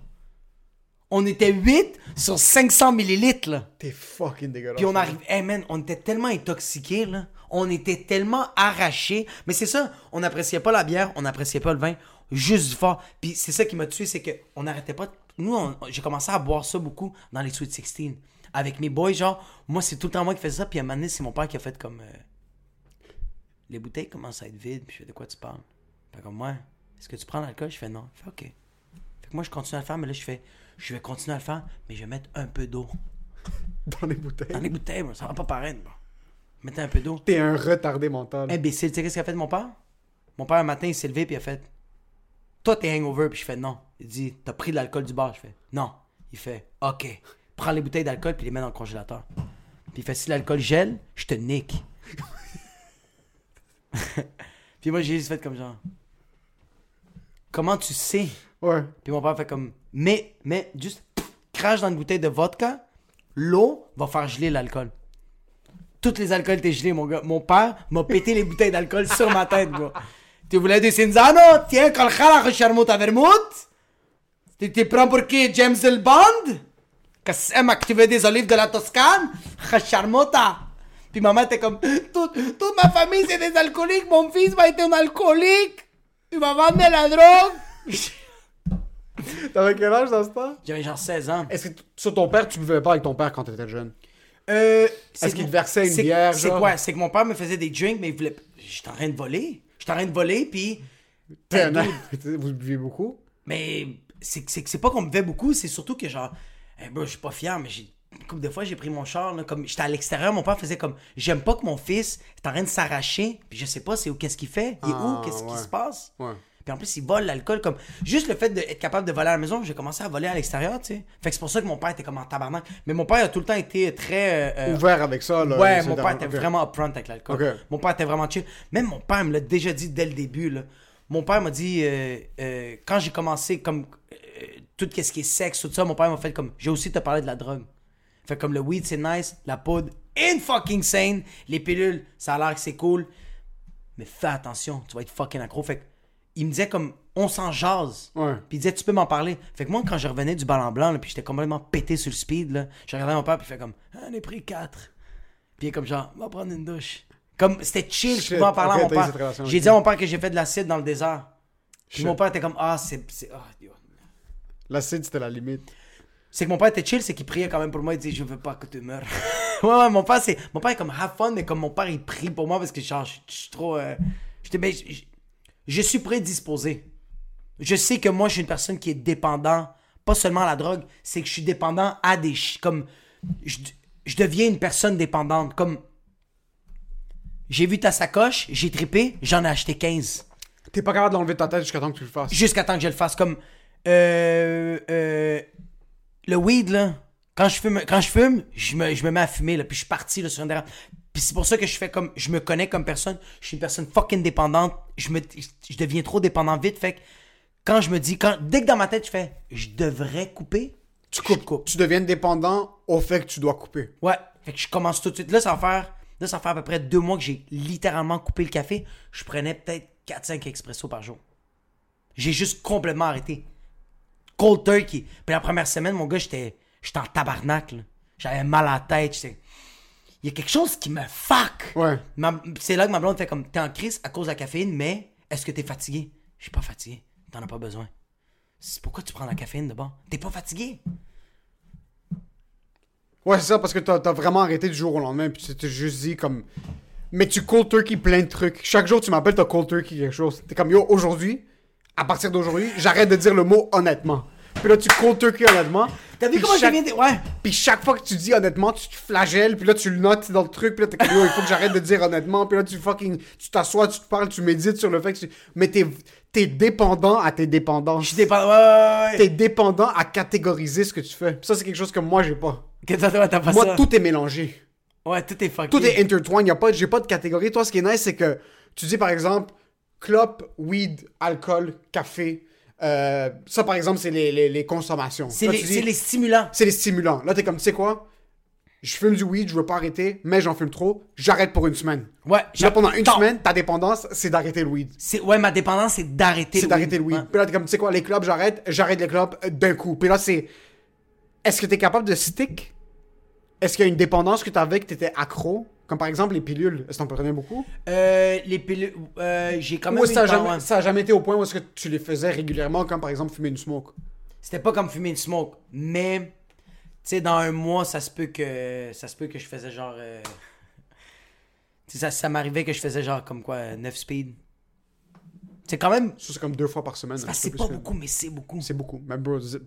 On était 8 sur 500 millilitres, là. T'es fucking dégueulasse. Puis on arrive, hey man, on était tellement intoxiqués, là. On était tellement arrachés. Mais c'est ça, on n'appréciait pas la bière, on n'appréciait pas le vin, juste du fort. Puis c'est ça qui m'a tué, c'est que on n'arrêtait pas. de- Nous, on- j'ai commencé à boire ça beaucoup dans les Sweet 16. Avec mes boys, genre, moi, c'est tout le temps moi qui faisais ça. Puis à un moment donné, c'est mon père qui a fait comme. euh, les bouteilles commencent à être vides. Puis je fais, de quoi tu parles? Fait comme, moi, est-ce que tu prends l'alcool? Je fais, non. Il fait, ok. Fait que moi, je continue à le faire, mais là, je fais, je vais continuer à le faire, mais je vais mettre un peu d'eau. Dans les bouteilles. Dans les bouteilles, bro, ça va pas paraître, bro. Mettez un peu d'eau. T'es un retardé mental. Imbécile, tu sais qu'est-ce qu'a fait mon père? Mon père, un matin, il s'est levé puis il a fait Toi, t'es hangover. Puis je fais Non. Il dit T'as pris de l'alcool du bar. Je fais Non. Il fait Ok. Prends les bouteilles d'alcool puis les mets dans le congélateur. Puis il fait Si l'alcool gèle, je te nique. puis moi, j'ai juste fait comme genre Comment tu sais? Ouais. Puis mon père fait comme Mais, mais, juste crache dans une bouteille de vodka, l'eau va faire geler l'alcool. Toutes les alcools étaient gelés, mon gars. Mon père m'a pété les bouteilles d'alcool sur ma tête, gars. Tu voulais du Cinzano? Tiens, Colchala, Recharmouta Vermouth? Tu te prends pour qui? James Bond? Qu'est-ce que tu veux des olives de la Toscane? Recharmouta. Puis maman était comme, toute, toute ma famille c'est des alcooliques, mon fils va être un alcoolique. Il va vendre de la drogue. T'avais quel âge dans ce temps? J'avais genre 16 ans. Est-ce que sur ton père, tu buvais pas avec ton père quand t'étais jeune? Euh, Est-ce qu'il te versait une bière, C'est quoi? C'est que mon père me faisait des drinks, mais il voulait. J'étais en train de voler. En train de voler, puis. Vous buvez beaucoup? Mais c'est que c'est pas qu'on buvait beaucoup, c'est surtout que genre. Eh ben, je suis pas fier, mais j'ai. Une couple de fois, j'ai pris mon char, là, comme j'étais à l'extérieur, mon père faisait comme. J'aime pas que mon fils est en train de s'arracher, puis je sais pas c'est où, qu'est-ce qu'il fait, il est Ah, où, qu'est-ce qui se passe. Ouais. Puis en plus, il vole l'alcool, comme. Juste le fait d'être capable de voler à la maison, j'ai commencé à voler à l'extérieur, tu sais. Fait que c'est pour ça que mon père était comme en tabarnak. Mais mon père a tout le temps été très. euh, euh, Ouvert avec ça, là. Ouais, mon père était Ok. vraiment upfront avec l'alcool. Mon père était vraiment chill. Même mon père me l'a déjà dit dès le début. Là. Mon père m'a dit, euh, euh, quand j'ai commencé, comme tout ce qui est sexe, tout ça, mon père m'a fait comme, j'ai aussi te parlé de la drogue. Fait comme le weed, c'est nice, la poudre, in fucking sane, les pilules, ça a l'air que c'est cool. Mais fais attention, tu vas être fucking accro. Fait que, il me disait comme, on s'en jase. Ouais. Puis il disait, tu peux m'en parler. Fait que moi, quand je revenais du ballon blanc, là, puis j'étais complètement pété sur le speed, là, je regardais mon père, puis il fait comme, ah, on est pris quatre. Puis il est comme genre, va prendre une douche. Comme, c'était chill, je pouvais en parler à mon père. J'ai dit à mon père que j'ai fait de l'acide dans le désert. Puis mon père était comme, ah, c'est. yo. L'acide, c'était la limite. C'est que mon père était chill, c'est qu'il priait quand même pour moi. Il disait, je veux pas que tu meurs. ouais, ouais, mon père, c'est. Mon père est comme have fun, mais comme mon père, il prie pour moi parce que genre, je je suis trop. euh, j'étais- ben, je, suis prédisposé. Je sais que moi, je suis une personne qui est dépendant, pas seulement à la drogue, c'est que je suis dépendant à des. ch- Comme. Je, je deviens une personne dépendante. Comme. J'ai vu ta sacoche, j'ai trippé, j'en ai acheté 15 T'es pas capable de l'enlever de ta tête jusqu'à temps que tu le fasses. jusqu'à temps que je le fasse comme euh, euh, le weed là quand je fume quand je fume je me, je me mets à fumer là puis je suis parti là sur un terrain puis c'est pour ça que je fais comme je me connais comme personne je suis une personne fucking dépendante je me je deviens trop dépendant vite fait que quand je me dis quand dès que dans ma tête je fais je devrais couper tu coupes coupe Tu deviens dépendant au fait que tu dois couper. Ouais. Fait que je commence tout de suite. Là, ça va faire, là, ça faire à peu près deux mois que j'ai littéralement coupé le café. Je prenais peut-être 4-5 expresso par jour. J'ai juste complètement arrêté. Cold turkey. Puis la première semaine, mon gars, j'étais, j'étais en tabarnak. J'avais mal à la tête. J'étais... il y a quelque chose qui me fuck. Ouais. C'est là que ma blonde fait comme, t'es en crise à cause de la caféine, mais est-ce que t'es fatigué? Je suis pas fatigué. T'en as pas besoin. C'est pourquoi tu prends la caféine de bord? T'es pas fatigué? Ouais, c'est ça, parce que t'as as vraiment arrêté du jour au lendemain, puis tu t'es juste dit comme. Mais tu cold turkey plein de trucs. Chaque jour, tu m'appelles, t'as cold turkey quelque chose. T'es comme, yo, aujourd'hui, à partir d'aujourd'hui, j'arrête de dire le mot honnêtement. Puis là, tu cold turkey honnêtement. T'as vu comment chaque- viens de... Ouais. Puis chaque fois que tu dis honnêtement, tu te flagelles, puis là, tu le notes dans le truc, puis là, t'es comme, il faut que j'arrête de dire honnêtement, puis là, tu fucking. Tu t'assois, tu te parles, tu médites sur le fait que tu. Mais t'es t'es dépendant à tes dépendances. Je suis dépendant. Ouais, ouais, ouais. T'es dépendant à catégoriser ce que tu fais. Puis ça, c'est quelque chose que moi, j'ai pas. Que toi, toi, t'as pas Moi, ça. tout est mélangé. Ouais, tout est fucké. Tout est intertwined. Y a pas, j'ai pas de catégorie. Toi, ce qui est nice, c'est que tu dis par exemple clope, weed, alcool, café. Euh, ça, par exemple, c'est les, les, les consommations. C'est les, c'est les stimulants. c'est les stimulants. Là, t'es comme, tu sais quoi? Je fume du weed, je veux pas arrêter, mais j'en fume trop. J'arrête pour une semaine. Ouais. Là, pendant une semaine, ta dépendance, c'est d'arrêter le weed. C'est, ouais, ma dépendance, c'est d'arrêter C'est le d'arrêter le weed. Puis là, t'es comme, tu sais quoi, les clubs, j'arrête, j'arrête les clubs d'un coup. Puis là, c'est. Est-ce que t'es capable de stick? Est-ce qu'il y a une dépendance que t'avais que t'étais accro? Comme par exemple les pilules. Est-ce que t'en prenais beaucoup? Euh, les pilules, euh, j'ai quand même Ou eu ça a, temps, jamais, ouais. ça a jamais été au point où est-ce que tu les faisais régulièrement, comme par exemple fumer une smoke? C'était pas comme fumer une smoke, mais tu sais dans un mois ça se peut que ça se peut que je faisais genre euh, tu sais, ça ça m'arrivait que je faisais genre comme quoi 9 speed. C'est quand même Ça, c'est comme deux fois par semaine. un petit c'est peu pas plus que- beaucoup mais c'est beaucoup. C'est beaucoup. Mais bro, z-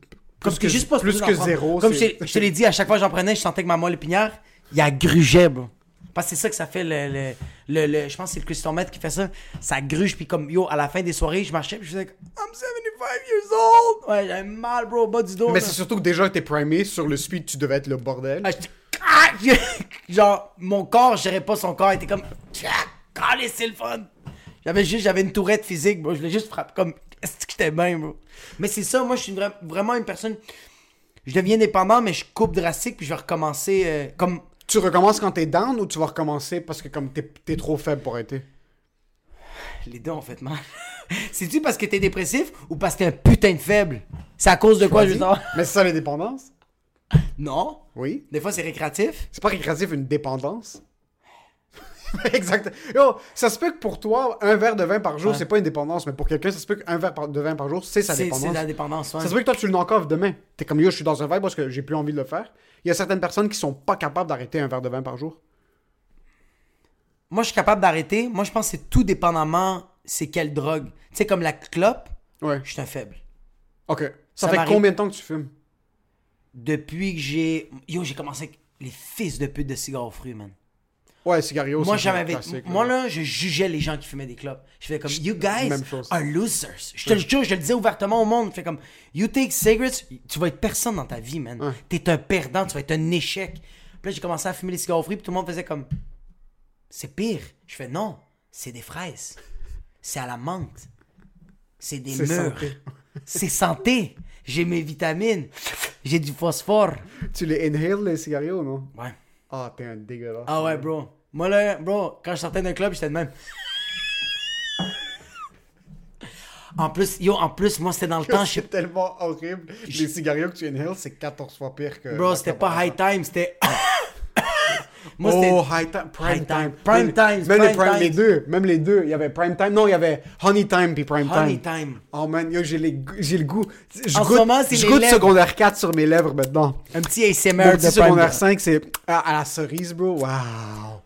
plus que, juste pas plus supposé que d'en prendre. zéro. Comme je te je te l'ai dit à chaque fois que j'en prenais, je sentais que ma moelle épinière, il y a grugeait, bro. Parce que c'est ça que ça fait le, le, le, le- je pense que c'est le meth qui fait ça. Ça gruge puis comme yo à la fin des soirées, je marchais puis je faisais comme, I'm 75 years old. Ouais, j'avais mal bro au bas du dos. Mais c'est surtout que déjà t'es primé sur le speed, tu devais être le bordel. Ah, Ah! Genre, mon corps, je gérais pas son corps, il était comme. Calé, c'est le fun! J'avais juste, j'avais une tourette physique, bro. Je l'ai juste frappé comme. Est-ce que j'étais bien, bro? Mais c'est ça, moi, je suis vra- vraiment une personne. Je deviens dépendant, mais je coupe drastique, puis je vais recommencer euh, comme. Tu recommences quand t'es down ou tu vas recommencer parce que comme t'es t'es trop faible pour arrêter? Les deux ont fait mal. C'est-tu parce que t'es dépressif ou parce que t'es un putain de faible? C'est à cause de quoi, je veux savoir? Mais c'est ça les dépendances? Non. Oui. Des fois, c'est récréatif. C'est pas récréatif une dépendance? exact. Yo, ça se peut que pour toi, un verre de vin par jour, Ouais. c'est pas une dépendance, mais pour quelqu'un, ça se peut qu'un verre de vin par jour, c'est sa dépendance. c'est la dépendance, ouais. Ça se peut que toi, tu le knock off demain. T'es comme yo, je suis dans un vibe parce que j'ai plus envie de le faire. Il y a certaines personnes qui sont pas capables d'arrêter un verre de vin par jour. Moi, je suis capable d'arrêter. Moi, je pense que c'est tout dépendamment c'est quelle drogue. Tu sais, comme la clope, Ouais. je suis un faible. Ok. Ça, Ça fait combien de temps que tu fumes? Depuis que j'ai. Yo, j'ai commencé avec les fils de pute de cigares aux fruits, man. Ouais, cigario, Moi, j'avais. Moi, là, je jugeais les gens qui fumaient des clopes. Je fais comme, you guys are losers. Je te le jure, je le disais ouvertement au monde. Je fais comme, you take cigarettes, tu vas être personne dans ta vie, man. Ouais. T'es un perdant, tu vas être un échec. Puis là, j'ai commencé à fumer les cigares aux fruits, puis tout le monde faisait comme, c'est pire. Je fais, non, c'est des fraises. C'est à la menthe. C'est des mûres. C'est santé. J'ai mes vitamines. J'ai du phosphore. Tu les inhales, les cigarios, non? Ouais. Ah, t'es un dégueulasse. Ah ouais, bro. Moi, là, bro, quand je sortais d'un club, j'étais de même. En plus, yo, en plus, moi, c'était dans le temps, je C'est tellement horrible. Les cigarios que tu inhales, c'est 14 fois pire que. Bro, c'était pas high time, c'était. moi. Oh, high time, prime time. time. Prime Même- times, Même les, prime prime- deux, même les deux. Il y avait prime time. Non, il y avait honey time puis prime Honey time. time. Oh man, yo, j'ai les j'ai le goût. Je En ce goûte, moment, c'est je les goûte lèvres. secondaire 4 sur mes lèvres maintenant. Un petit ASMR Mon de petit Prime secondaire Time. 5, c'est à, à la cerise, bro. Wow.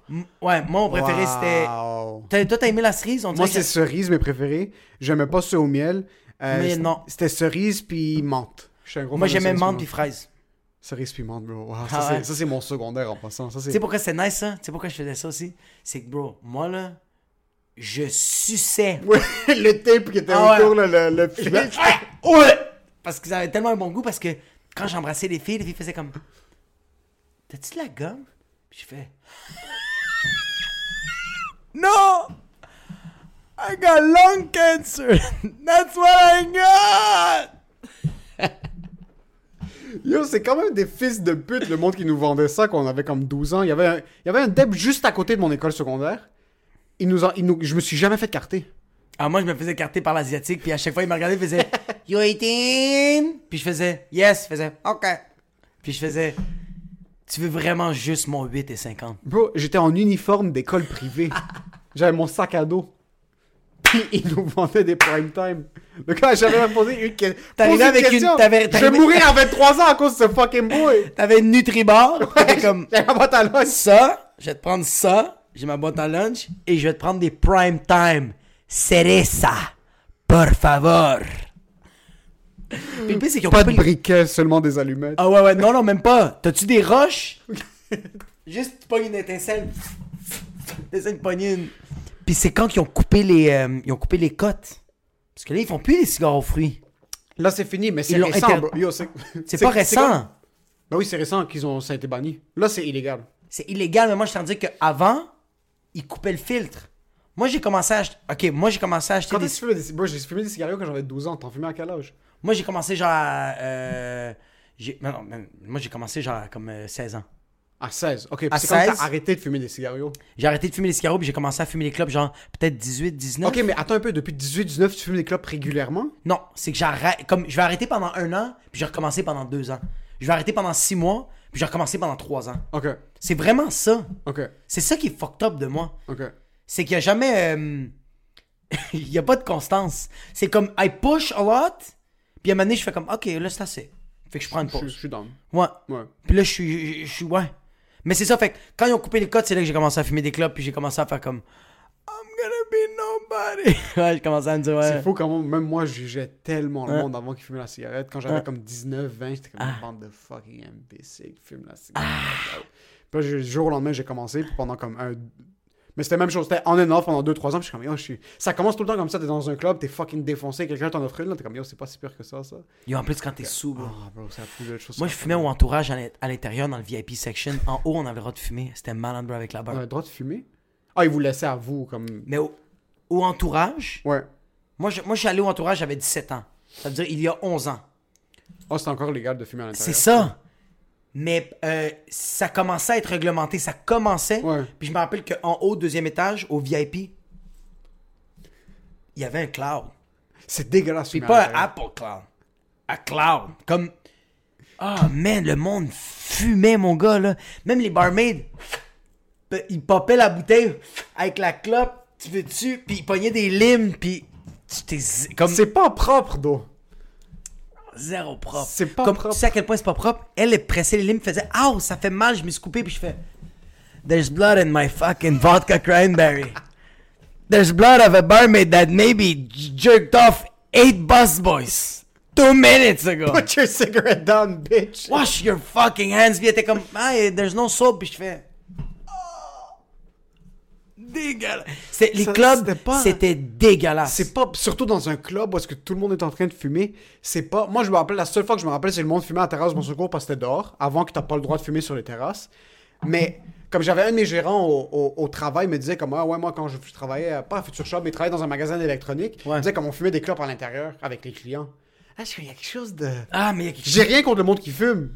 M- Ouais, moi, mon préféré, Wow. c'était. T'as- Toi, t'as aimé la cerise? On Moi, c'est que- cerise, mes préférés. J'aimais pas ceux au miel. Euh, Mais non. C'était cerise puis menthe. Je suis un gros Moi, de j'aimais menthe puis fraise. Cerise puis menthe, bro. Wow, Ah ça, ouais. c'est- ça, c'est mon secondaire en passant. Tu sais pourquoi c'est nice, ça? Tu sais pourquoi je faisais ça aussi? C'est que, bro, moi, là, je suçais. Ouais, le tape qui était Ah ouais. autour, là, le, le fil. Ouais! Parce qu'ils avaient tellement un bon goût, parce que quand j'embrassais les filles, les filles faisaient comme. T'as-tu de la gomme? Puis je fais. No! I got lung cancer! That's what I got! Yo, c'est quand même des fils de pute, le monde qui nous vendait ça quand on avait comme 12 ans. Il y avait un, il y avait un deb juste à côté de mon école secondaire. Il nous en- il nous, je me suis jamais fait carter. Ah, moi, je me faisais carter par l'asiatique, puis à chaque fois, il me regardait, il faisait You eating? Puis je faisais Yes, il faisait OK. Puis je faisais Tu veux vraiment juste mon 8 et 50. Bro, j'étais en uniforme d'école privée. J'avais mon sac à dos. Puis ils nous vendaient des prime time. Donc quand j'avais même posé une, que- posé avec une- question, t'avais- Je vais mourir à 23 ans à cause de ce fucking boy. T'avais une Nutribar. T'étais comme J'avais ma boîte à lunch. ça, je vais te prendre ça, j'ai ma boîte à lunch, et je vais te prendre des prime time. Cereza, por favor. Puis c'est qu'ils ont Pas de briquet, seulement des allumettes. Ah ouais, ouais, non, non, même pas. T'as-tu des roches? Juste, tu pognes une étincelle. T'essaies de pogner une. Puis c'est quand qu'ils ont coupé les, euh, ils ont coupé les cotes. Parce que là, ils font plus les cigares aux fruits. Là, c'est fini, mais c'est Ils l'ont récent, inter- bro. Yo, c'est C'est pas récent. Ben oui, c'est récent qu'ils ont ça a été banni. Là, c'est illégal. C'est illégal, mais moi, je t'en dis qu'avant, ils coupaient le filtre. Moi, j'ai commencé à acheter. Ok, moi, j'ai commencé à acheter Quand des. est-ce que tu fumais des Bro, j'ai fumé des cigarettes quand j'avais 12 ans. T'en fumais à quel âge? Moi, j'ai commencé genre. à, euh, j'ai- non, non, mais moi, j'ai commencé genre à comme euh, 16 ans. À 16. Ok, À c'est quand 16? t'as arrêté de fumer des cigarettes. J'ai arrêté de fumer les cigarettes, puis j'ai commencé à fumer les clopes, genre peut-être 18, 19. Ok, mais attends un peu. Depuis 18-19, tu fumes des clopes régulièrement? Non, c'est que j'arrête. Comme je vais arrêter pendant un an, puis je vais recommencer pendant deux ans. Je vais arrêter pendant six mois, puis je vais recommencer pendant trois ans. Ok, C'est vraiment ça. ok, C'est ça qui est fucked up de moi. ok. C'est qu'il n'y a jamais. euh, Il n'y a pas de constance. C'est comme I push a lot, puis à un moment donné, je fais comme ok, là c'est assez. Fait que je prends une Je pause. je suis down. Ouais. Ouais. Puis là, je suis. Je je suis. Ouais. Mais c'est ça, fait que quand ils ont coupé les cotes, c'est là que j'ai commencé à fumer des clopes, puis j'ai commencé à faire comme I'm gonna be nobody. ouais, j'ai commencé à me dire, ouais. C'est fou comment, même moi, je jugeais tellement le monde avant qu'ils fumaient la cigarette. Quand j'avais Ouais. comme 19, 20, j'étais comme Ah. une bande de fucking imbéciles qui fument la cigarette. Puis là, du jour au lendemain, j'ai commencé, puis pendant comme un. Mais c'était la même chose, c'était on and off pendant 2-3 ans, puis je suis comme, yo, je suis. Ça commence tout le temps comme ça, t'es dans un club, t'es fucking défoncé, quelqu'un t'en offre une, t'es comme, yo, c'est pas si pire que ça, ça. Yo, en plus, quand t'es sous, bro. Ah, bro, c'est. Moi, je fumais au entourage à l'in- à l'intérieur, dans le VIP section. En haut, on avait le droit de fumer. C'était malade, bro, avec la On barre. a le droit de fumer? Ah, ils vous laissaient à vous, comme. Mais au, au entourage, Ouais. moi je, moi, je suis allé au entourage, j'avais 17 ans. Ça veut dire il y a 11 ans. Oh, c'est encore légal de fumer à C'est l'intérieur. ça. Mais euh, ça commençait à être réglementé. Ça commençait. Ouais. Puis je me rappelle qu'en haut, deuxième étage, au VIP, il y avait un cloud. C'est dégueulasse. Puis pas un. Apple Cloud. Un cloud. Comme. Ah, man, le monde fumait, mon gars, là. Même les barmaids, ils popaient la bouteille avec la clope, tu veux dessus, puis ils pognaient des limes, puis. tu t'es z- Comme C'est pas propre, d'eau. Zéro propre. C'est pas comme, propre. Tu sais à quel point c'est pas propre? Elle, elle pressait les limes, faisait Ah, ça fait mal, je me suis coupé, puis je fais There's blood in my fucking vodka cranberry. There's blood of a barmaid that maybe jerked off eight busboys two minutes ago. Put your cigarette down, bitch. Wash your fucking hands. Puis elle était comme, ah, there's no soap. Puis je fais, oh, dégueulasse. C'est- Les Ça, clubs, c'était pas- c'était dégueulasse. C'est pas, surtout dans un club où est-ce que tout le monde est en train de fumer, c'est pas, moi je me rappelle, la seule fois que je me rappelle, c'est le monde fumait à la terrasse de mon secours parce que c'était dehors, avant que t'as pas le droit de fumer sur les terrasses. Mais, comme j'avais un de mes gérants au, au- au travail, me disait comme, ah ouais, moi quand je, je travaillais, euh, pas à Future Shop, mais je travaillais dans un magasin d'électronique, il Ouais. me disait comme on fumait des clopes à l'intérieur avec les clients. Ah, il y a quelque chose de... Ah, mais il y a quelque J'ai rien contre le monde qui fume.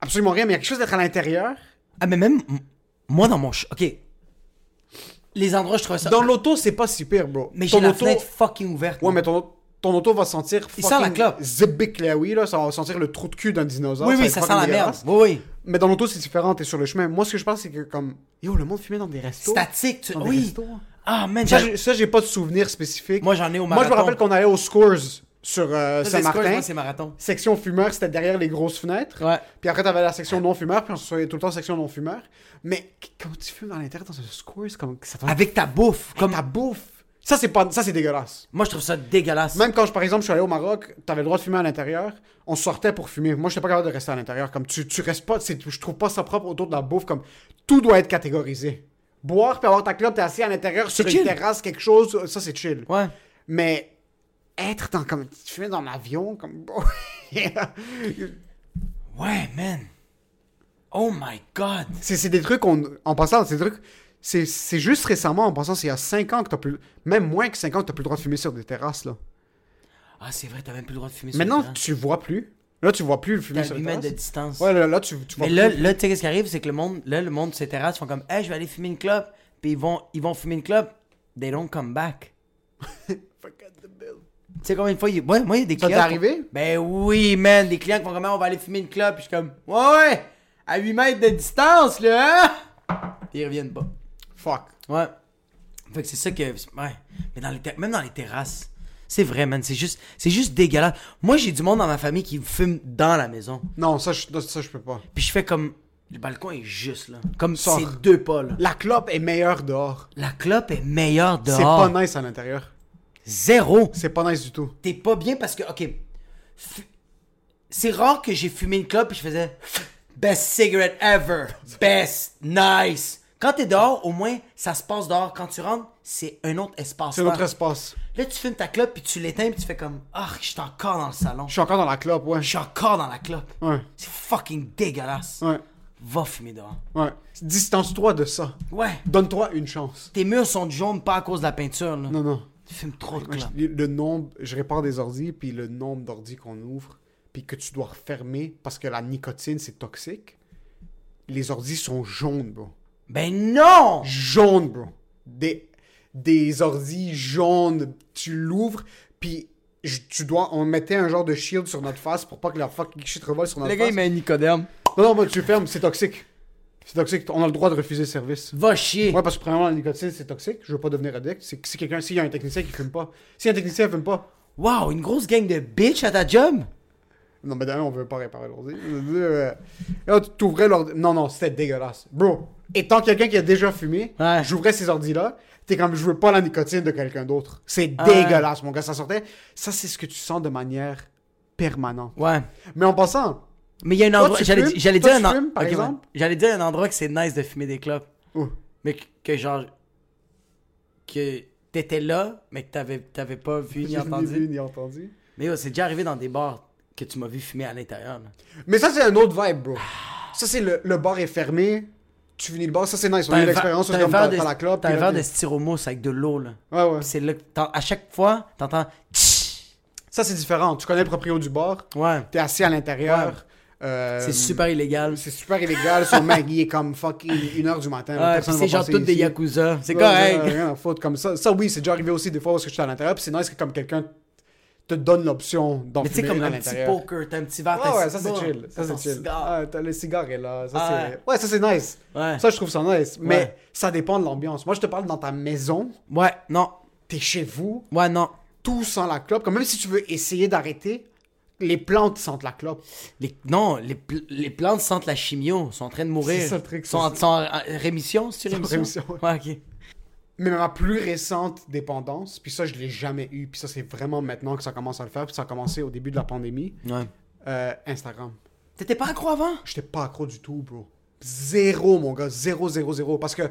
Absolument rien, mais il y a quelque chose d'être à l'intérieur. Ah, mais même, moi dans mon. ch- Ok. Les endroits, je trouvais ça. Dans l'auto, c'est pas si pire, bro. Mais j'ai la auto- fenêtre fucking ouverte. Ouais, moi. mais ton, ton auto va sentir Il sent la clope. Zibic oui, là, ça va sentir le trou de cul d'un dinosaure. Oui, oui, ça sent la merde. Oui, oui. Mais dans l'auto, c'est différent, t'es sur le chemin. Moi, ce que je pense, c'est que comme, yo, le monde fumait dans des restos. Statique. tu- Dans des Oui. restos. Ah, man, Ça, j'ai- pas de souvenir spécifique. Moi, j'en ai au Moi, je me marathon. rappelle qu'on allait aux Scores sur euh, Saint-Martin. Section fumeur, c'était derrière les grosses fenêtres. Ouais. Puis après, t'avais la section non-fumeur, puis on se soyait tout le temps section non-fumeur. Mais comment tu fumes à l'intérieur dans un Scores comme ça Avec ta bouffe. Comme... ta bouffe. Ça, c'est pas, ça, c'est dégueulasse. Moi, je trouve ça dégueulasse. Même quand, je, par exemple, je suis allé au Maroc, t'avais le droit de fumer à l'intérieur, on sortait pour fumer. Moi, j'étais pas capable de rester à l'intérieur. Comme tu, tu restes pas, je trouve pas ça propre autour de la bouffe. Comme tout doit être catégorisé. Boire puis avoir ta clope, t'es assis à l'intérieur sur une chill. terrasse, quelque chose, ça c'est chill. Ouais. Mais être dans comme tu dans l'avion, comme Ouais, man. Oh my god. c'est des trucs qu'on, en passant, c'est des trucs. C'est c'est juste récemment, en passant, c'est il y a 5 ans que t'as plus, même moins que 5 ans que t'as plus le droit de fumer sur des terrasses là. Ah, c'est vrai, t'as même plus le droit de fumer sur Maintenant, le terrain. tu vois plus. Là, tu vois plus le fumer sur 8 les mètres de terrasses. distance. Ouais, là, là, tu, tu vois Mais là, plus. là tu sais, qu'est-ce qui arrive, c'est que le monde, là, le monde de ces terrasses font comme, hey, je vais aller fumer une clope, puis ils vont, ils vont fumer une clope, they don't come back. Forget the bill. Tu sais combien de fois, il... moi, il y a des Ça clients. t'est qui- arrivé? Ben oui, man, des clients qui font comme, on va aller fumer une clope, puis je suis comme, ouais, ouais, à 8 mètres de distance, là, hein? Puis ils reviennent pas. Fuck. Ouais. Fait que c'est ça que. Ouais. Mais dans les ter- même dans les terrasses. C'est vrai, man. C'est juste, c'est juste dégueulasse. Moi, j'ai du monde dans ma famille qui fume dans la maison. Non, ça, je, ça, je peux pas. Puis je fais comme. Le balcon est juste là. Comme c'est deux pas là. La clope est meilleure dehors. La clope est meilleure C'est dehors. pas nice à l'intérieur. Zéro. C'est pas nice du tout. T'es pas bien parce que, ok. fu- C'est rare que j'ai fumé une clope et je faisais best cigarette ever. Best, nice. Quand t'es dehors, au moins, ça se passe dehors. Quand tu rentres, c'est un autre espace. C'est notre espace. Là, tu fumes ta clope puis tu l'éteins puis tu fais comme Ah, je suis encore dans le salon. Je suis encore dans la clope, ouais. Je suis encore dans la clope. Ouais, C'est fucking dégueulasse. ouais, Va fumer dehors. ouais. Distance-toi de ça. Ouais. Donne-toi une chance. Tes murs sont jaunes pas à cause de la peinture, là. Non, non. Tu fumes trop de Moi, clopes. je- le nombre, je répare des ordis, puis le nombre d'ordis qu'on ouvre, puis que tu dois refermer parce que la nicotine, c'est toxique. Les ordis sont jaunes, bro. Ben non! Jaunes, bro. Des, des ordis jaunes. Tu l'ouvres, puis je- tu dois... On mettait un genre de shield sur notre face pour pas que la fucking shit revole sur notre Le gars, face. il met un nicodème. Non, non, mais tu fermes, c'est toxique. C'est toxique. On a le droit de refuser service. Va chier. Ouais, parce que premièrement, la nicotine, c'est toxique. Je veux pas devenir addict. C'est si quelqu'un, s'il y a un technicien qui fume pas, si un technicien fume pas, Wow, une grosse gang de bitch à ta job? non, mais d'un, on veut pas réparer l'ordi. Euh, là, tu t'ouvrais l'ordi. Non, non, c'était dégueulasse. Bro, étant quelqu'un qui a déjà fumé, Ouais. j'ouvrais ces ordis-là. T'es comme, je veux pas la nicotine de quelqu'un d'autre. C'est Ouais. dégueulasse, mon gars. Ça sortait. Ça, c'est ce que tu sens de manière permanente. Ouais. Mais en passant, Mais il y a un endroit. J'allais dire tu un en- fumes, par Ok, ouais. exemple? J'allais dire un endroit que c'est nice de fumer des clopes. Mais que, que genre. Que t'étais là, mais que t'avais t'avais pas vu ni j'ai ni vu entendu. ni entendu. Mais yo, c'est déjà arrivé dans des bars que tu m'as vu fumer à l'intérieur. Mais ça, c'est un autre vibe, bro. Ça, c'est le, le bar est fermé. Tu finis le bar, ça, c'est nice. On a eu l'expérience, t'as de- la clope. T'as un verre de styromousse avec de l'eau, là. Ouais, ouais. C'est là à chaque fois, t'entends. Ça, c'est différent. Tu connais le proprio du bar? Ouais. T'es assis à l'intérieur. Euh, C'est super illégal. C'est super illégal. Son il est comme fucking 1h du matin. C'est genre toutes des yakuza. C'est correct. Rien à foutre comme ça. Ça, oui, c'est déjà arrivé aussi des fois parce que je suis à l'intérieur. Puis c'est nice que comme quelqu'un te donne l'option d'en Mais tu fumer comme un petit poker, t'as un petit verre, Ouais, ouais, ça c'est chill. Ça c'est chill. Ah, le cigare est là. Ça, Ah. Ouais, ça c'est nice. Ouais. Ça, je trouve ça nice. Mais Ouais. ça dépend de l'ambiance. Moi, je te parle dans ta maison. Ouais, non. T'es chez vous. Ouais, non. Tout sent la clope. Comme même si tu veux essayer d'arrêter, les plantes sentent la clope. Les, non, les, pl- les plantes sentent la chimio, sont en train de mourir. C'est ça le truc, Sont, en en rémission, c'est rémission? rémission, Ouais, ok. Mais ma plus récente dépendance, puis ça, je l'ai jamais eu. Puis ça, c'est vraiment maintenant que ça commence à le faire. Puis ça a commencé au début de la pandémie. Ouais. Euh, Instagram. T'étais pas accro avant? J'étais pas accro du tout, bro. Zéro, mon gars. Zéro, zéro, zéro. Parce que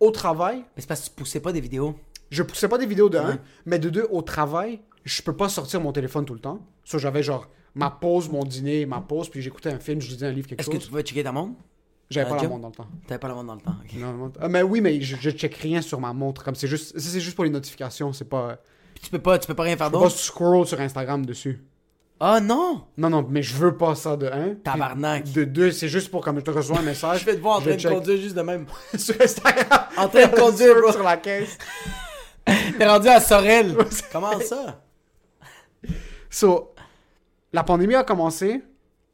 au travail, Mais c'est parce que tu poussais pas des vidéos. je poussais pas des vidéos de un, Ouais. mais de deux, au travail, je peux pas sortir mon téléphone tout le temps. Ça, j'avais genre ma pause, mon dîner, ma pause, puis j'écoutais un film, je lisais un livre, quelque Est-ce que chose. tu pouvais checker ta montre? J'avais pas la montre dans le temps. T'avais pas la montre dans le temps, ok. Non, la montre- Ah, mais oui, mais je, je check rien sur ma montre. Comme c'est juste, ça, c'est juste pour les notifications. C'est pas. Puis tu peux pas, tu peux pas rien faire Je peux pas d'autre? scroll sur Instagram dessus. Ah non! Non, non, mais je veux pas ça de un. Puis Tabarnak. De deux, c'est juste pour comme je te reçois un message. Je vais te voir en train de check conduire juste de même. sur Instagram. En train de conduire, bro. sur la caisse. T'es rendu à Sorel. Comment ça? So, la pandémie a commencé.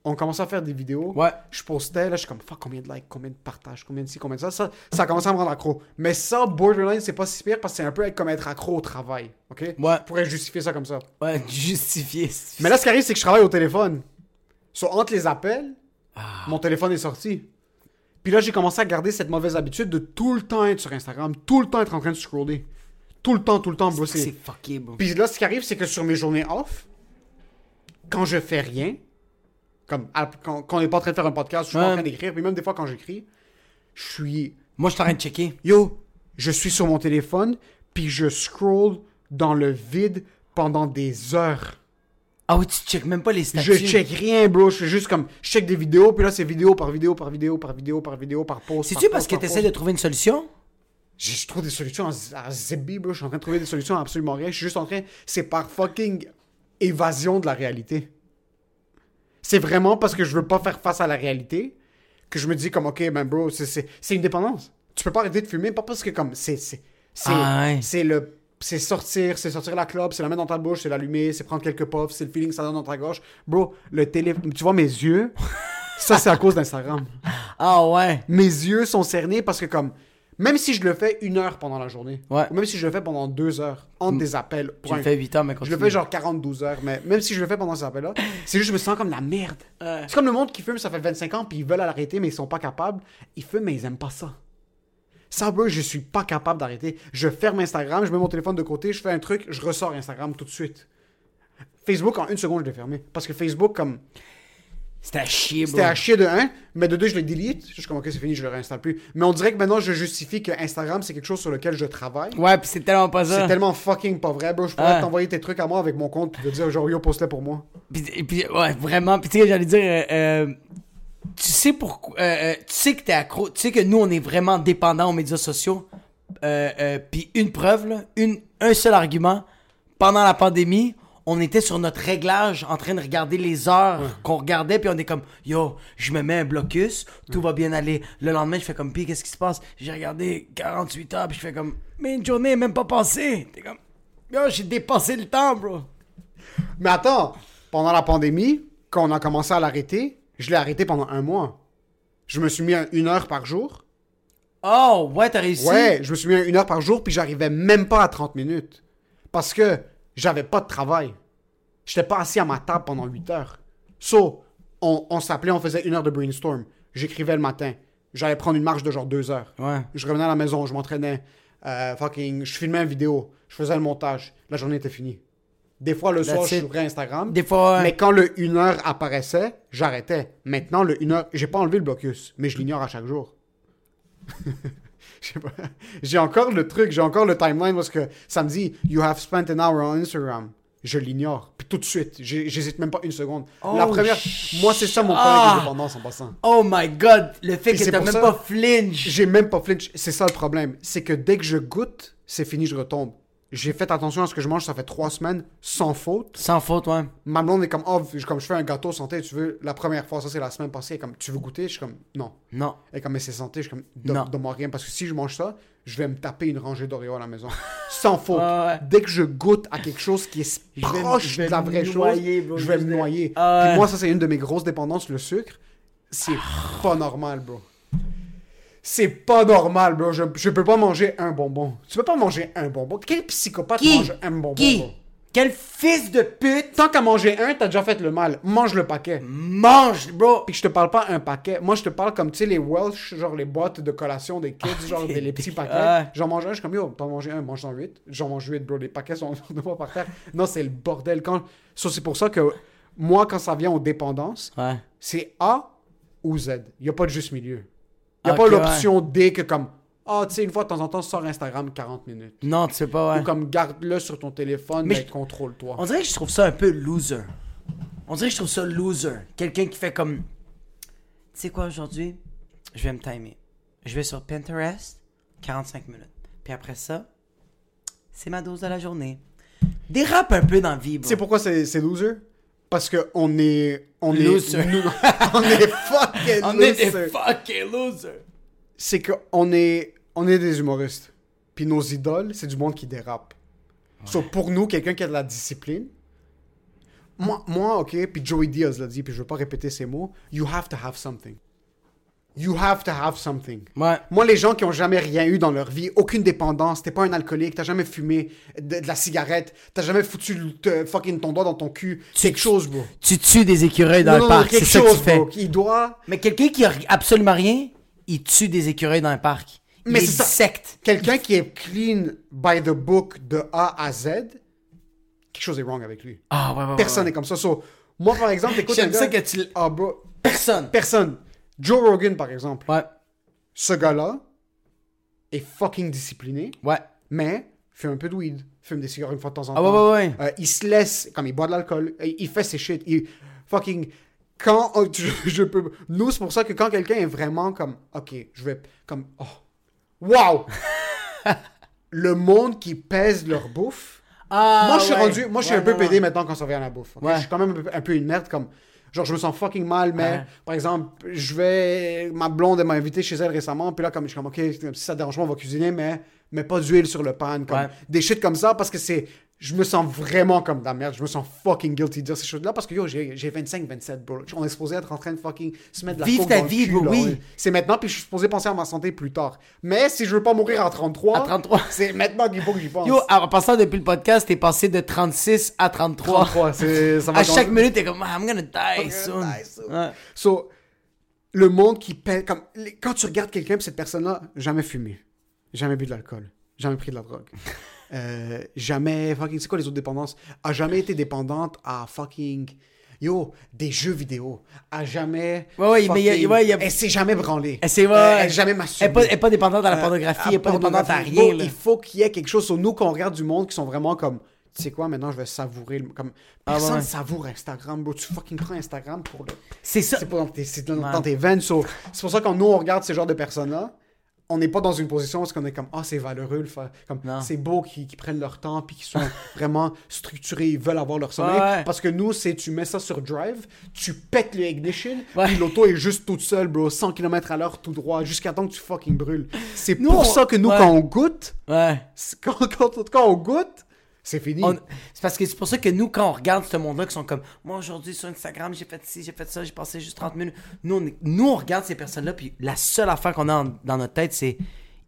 On commençait à faire des vidéos. Ouais. Je postais, là, je suis comme, fuck, combien de likes, combien de partages, combien de ci, combien de ça. Ça, ça a commencé à me rendre accro. Mais ça, borderline, c'est pas si pire parce que c'est un peu être comme être accro au travail. OK? Ouais. Je pourrais justifier ça comme ça. Ouais, justifié. Mais là, ce qui arrive, c'est que je travaille au téléphone. So, entre les appels, Ah. mon téléphone est sorti. Puis là, j'ai commencé à garder cette mauvaise habitude de tout le temps être sur Instagram, tout le temps être en train de scroller. Tout le temps, tout le temps, bro. c'est fucké, bro. Puis là, ce qui arrive, c'est que sur mes journées off, quand je fais rien, comme à- quand, quand on n'est pas en train de faire un podcast, je suis Ouais. en train d'écrire, puis même des fois quand j'écris, je suis Moi, je suis en train de checker. yo, je suis sur mon téléphone, puis je scroll dans le vide pendant des heures. Ah oui, tu checkes même pas les statuts. Je check rien, bro. Je fais juste comme, je check des vidéos, puis là, c'est vidéo par vidéo par vidéo par vidéo par vidéo par post. C'est-tu par parce que t'essaies post. de trouver une solution? Je trouve des solutions à, Zibi, bro. Je suis en train de trouver des solutions à absolument rien. Je suis juste en train. C'est par fucking évasion de la réalité. C'est vraiment parce que je veux pas faire face à la réalité que je me dis comme, ok, ben bro, c'est- une dépendance. Tu peux pas arrêter de fumer, pas parce que comme, c'est. C'est Ah ouais. le. C'est sortir, c'est sortir la clope, c'est la mettre dans ta bouche, c'est l'allumer, c'est prendre quelques puffs, c'est le feeling que ça donne dans ta gorge. Bro, le télé. Tu vois mes yeux? Ça, c'est à cause d'Instagram. Ah ouais. Mes yeux sont cernés parce que, comme, même si je le fais une heure pendant la journée, Ouais. ou même si je le fais pendant deux heures, entre des appels, Je le fais 8 ans, mais je le fais genre 42 heures, mais même si je le fais pendant ces appels-là, c'est juste je me sens comme la merde. Ouais. C'est comme le monde qui fume, ça fait 25 ans, puis ils veulent l'arrêter, mais ils sont pas capables. Ils fument, mais ils aiment pas ça. Ça, bro, je suis pas capable d'arrêter. Je ferme Instagram, je mets mon téléphone de côté, je fais un truc, je ressors Instagram tout de suite. Facebook, en une seconde, je l'ai fermé. Parce que Facebook, comme, C'était à chier, bro. c'était à chier de un, mais de deux, je le delete. Je suis comme, ok, c'est fini, je le réinstalle plus. Mais on dirait que maintenant, je justifie que Instagram, c'est quelque chose sur lequel je travaille. Ouais, pis c'est tellement pas ça. C'est tellement fucking pas vrai, bro. Je pourrais Ouais. t'envoyer tes trucs à moi avec mon compte, puis te dire, genre, yo, poste-le pour moi. Puis, et puis, ouais, vraiment. Puis, tu sais, j'allais dire, euh, euh, tu sais pourquoi, euh, tu sais que t'es accro, tu sais que nous, on est vraiment dépendants aux médias sociaux. Puis, une preuve, là, une, un seul argument. Pendant la pandémie, on était sur notre réglage en train de regarder les heures qu'on regardait, puis on est comme, yo, je me mets un blocus, tout va bien aller. Le lendemain, je fais comme, pis qu'est-ce qui se passe? J'ai regardé 48 heures, puis je fais comme, mais une journée est même pas passée. T'es comme, yo, j'ai dépassé le temps, bro. Mais attends, pendant la pandémie, quand on a commencé à l'arrêter, je l'ai arrêté pendant un mois. Je me suis mis à une heure par jour. Oh, ouais, t'as réussi. Ouais, je me suis mis à une heure par jour, puis j'arrivais même pas à 30 minutes. Parce que j'avais pas de travail. J'étais pas assis à ma table pendant 8 heures. So, on, on s'appelait, on faisait une heure de brainstorm. J'écrivais le matin. J'allais prendre une marche de genre deux heures. Ouais. Je revenais à la maison, je m'entraînais. Euh, fucking, je filmais une vidéo. Je faisais le montage. La journée était finie. Des fois, le soir, That's it. ouvrais Instagram. Des fois, ouais. Mais quand le 1 heure apparaissait, j'arrêtais. Maintenant, le 1 heure, j'ai pas enlevé le blocus, mais je l'ignore à chaque jour. J'ai encore le truc, j'ai encore le timeline parce que ça me dit You have spent an hour on Instagram. Je l'ignore. Puis tout de suite, j'hésite même pas une seconde. La Oh, première, sh- moi, c'est ça mon problème Ah. de dépendance en passant. Oh my god, le fait Puis que t'as même ça- pas flinch. J'ai même pas flinch. C'est ça le problème. C'est que dès que je goûte, c'est fini, je retombe. J'ai fait attention à ce que je mange, ça fait trois semaines, sans faute. Sans faute, ouais. Ma blonde est comme, oh, comme je fais un gâteau santé, tu veux, la première fois, ça c'est la semaine passée, elle est comme, tu veux goûter? Je suis comme, non. Non. Est comme, mais c'est santé, je suis comme, donne-moi rien, parce que si je mange ça, je vais me taper une rangée d'Oreo à la maison. Sans faute. Ouais. Dès que je goûte à quelque chose qui est proche de la vraie noyer, chose, bro, je vais me noyer. Puis moi, ça c'est une de mes grosses dépendances, le sucre. C'est pas normal, bro. C'est pas normal, bro. Je, je peux pas manger un bonbon. Tu peux pas manger un bonbon. Quel psychopathe Qui? mange un bonbon, Qui? bro? Quel fils de pute? Tant qu'à manger un, t'as déjà fait le mal. Mange le paquet. mange, bro. Puis je te parle pas un paquet. Moi, je te parle comme, tu sais, les Welsh, genre les boîtes de collation des kids, genre des, les petits paquets. J'en mange un, je suis comme, yo, t'en manges un, mange-en huit. J'en mange huit, bro. Les paquets sont de moi par terre. Non, c'est le bordel. Quand... So, c'est pour ça que moi, quand ça vient aux dépendances, Ouais. c'est A ou Z. Il n'y a pas de juste milieu. Il n'y a pas l'option D que comme, ah, tu sais, une fois de temps en temps, sors Instagram 40 minutes. Non, tu sais pas, ouais. Ou comme, garde-le sur ton téléphone, Mais mais, je- contrôle-toi. On dirait que je trouve ça un peu loser. On dirait que je trouve ça loser. Quelqu'un qui fait comme. Tu sais quoi, aujourd'hui, je vais me timer. Je vais sur Pinterest, 45 minutes. Puis après ça, c'est ma dose de la journée. Dérape un peu dans la vie, bro. Tu sais pourquoi c'est loser? Parce que on est... On Loser. est... nous- on est fucking On est des fucking losers. c'est qu'on est, on est des humoristes. Puis nos idoles, c'est du monde qui dérape. So, pour nous, quelqu'un qui a de la discipline, moi, moi ok, puis Joey Diaz l'a dit, puis je veux pas répéter ces mots, you have to have something. You have to have something. Ouais. Moi, les gens qui ont jamais rien eu dans leur vie, aucune dépendance, t'es pas un alcoolique, t'as jamais fumé de, de la cigarette, t'as jamais foutu le- te- fucking ton doigt dans ton cul, quelque chose, bro. Tu tues des écureuils dans Non, le non, parc. C'est ça que tu fais. bro. Il doit... Mais quelqu'un qui a absolument rien, il tue des écureuils dans le parc. Il Mais c'est ça. dissecte. Quelqu'un qui est clean by the book de A à Z, quelque chose est wrong avec lui. Ah, ouais, ouais, Personne ouais. n'est comme ça. So, moi, par exemple, écoute, J'aime ça que tu Ah, bro. Personne. Personne. Joe Rogan, par exemple. Ouais. Ce gars-là est fucking discipliné, Ouais. mais fume un peu de weed, fume des cigares une fois de temps en Ah, temps. ouais, ouais, ouais. Euh, il se laisse, comme il boit de l'alcool, il, fait ses shit. Il fucking. Quand oh, je, je peux. Nous, c'est pour ça que quand quelqu'un est vraiment comme. Ok, je vais. Comme. Oh. Wow! Le monde qui pèse leur bouffe. Ah, moi, je suis ouais. rendu. Moi, je suis Ouais, un peu pédé maintenant quand ça vient à la bouffe. ok? Ouais. Je suis quand même un peu, un peu une merde. Comme. Genre, je me sens fucking mal, mais Ouais. par exemple, je vais. Ma blonde, elle m'a invité chez elle récemment, puis là, comme je suis comme, ok, si ça dérange pas, on va cuisiner, mais, mais pas d'huile sur le pan. Comme, Ouais. Des shit comme ça, parce que c'est. Je me sens vraiment comme de la merde. Je me sens fucking guilty de dire ces choses-là parce que yo, j'ai j'ai 25, 27, bro. On est supposé être en train de fucking se mettre de la Vive ta dans le vie, cul, bro, là, oui. C'est maintenant, puis je suis supposé penser à ma santé plus tard. Mais si je veux pas mourir à 33, À 33. c'est maintenant qu'il faut que j'y pense. Yo, en passant depuis le podcast, t'es passé de 36 à 33. 33, c'est- ça À chaque minute, t'es comme, I'm gonna die gonna soon. die soon. Ouais. So, le monde qui pète, comme, quand tu regardes quelqu'un, cette personne-là, jamais fumé, jamais bu de l'alcool, jamais pris de la drogue, euh, jamais, fucking, c'est quoi les autres dépendances, a jamais été dépendante à fucking, yo, des jeux vidéo, a jamais, Ouais, ouais, mais y a- a- elle s'est jamais branlée, Elle s'est- ouais, Euh, elle jamais Elle est masturbé. pas, elle est pas dépendante à la Euh, pornographie, elle est pas dépendante à rien. Là. Il faut qu'il y ait quelque chose. Sur nous, quand on regarde du monde qui sont vraiment comme, tu sais quoi, maintenant je vais savourer. Comme, Ah, personne ouais. savoure Instagram, bro. Tu fucking prends Instagram pour le. C'est ça. C'est pas dans tes, dans, Ouais. dans tes veines. so, c'est pour ça que quand nous on regarde ce genre de personnes-là, on n'est pas dans une position où on est comme, ah, c'est valeureux, le faire. Comme, c'est beau qu'ils prennent leur temps puis qu'ils sont vraiment structurés, ils veulent avoir leur sommeil. Ouais, ouais. Parce que nous, c'est tu mets ça sur drive, tu pètes le ignition, Ouais. puis l'auto est juste toute seule, bro, 100 km à l'heure tout droit, jusqu'à temps que tu fucking brûles. C'est pour on- ça que nous, quand on goûte, quand, quand on goûte, c'est fini. On- C'est parce que c'est pour ça que nous, quand on regarde ce monde-là, qui sont comme, moi aujourd'hui sur Instagram, j'ai fait ci, j'ai fait ça, j'ai passé juste 30 minutes. Nous, on, est- nous, on regarde ces personnes-là, puis la seule affaire qu'on a en- dans notre tête, c'est,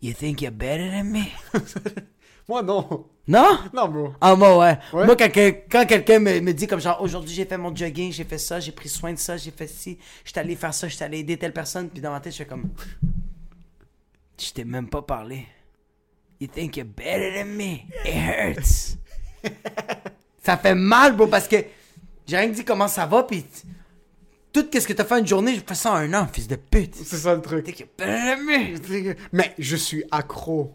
You think you're better than me? Moi, non. Non? Non, bro. Ah, moi, ouais. Ouais. Moi, quand quelqu'un me, me dit comme genre, aujourd'hui, j'ai fait mon jogging, j'ai fait ça, j'ai pris soin de ça, j'ai fait ci, j'étais allé faire ça, j'étais allé aider telle personne, puis dans ma tête, je fais comme, je t'ai même pas parlé. You think you're better than me? It hurts. Ça fait mal, bro, parce que j'ai rien dit comment ça va, puis tout ce que t'as fait une journée, j'ai fait ça en un an, fils de pute. C'est ça le truc. Mais je suis accro.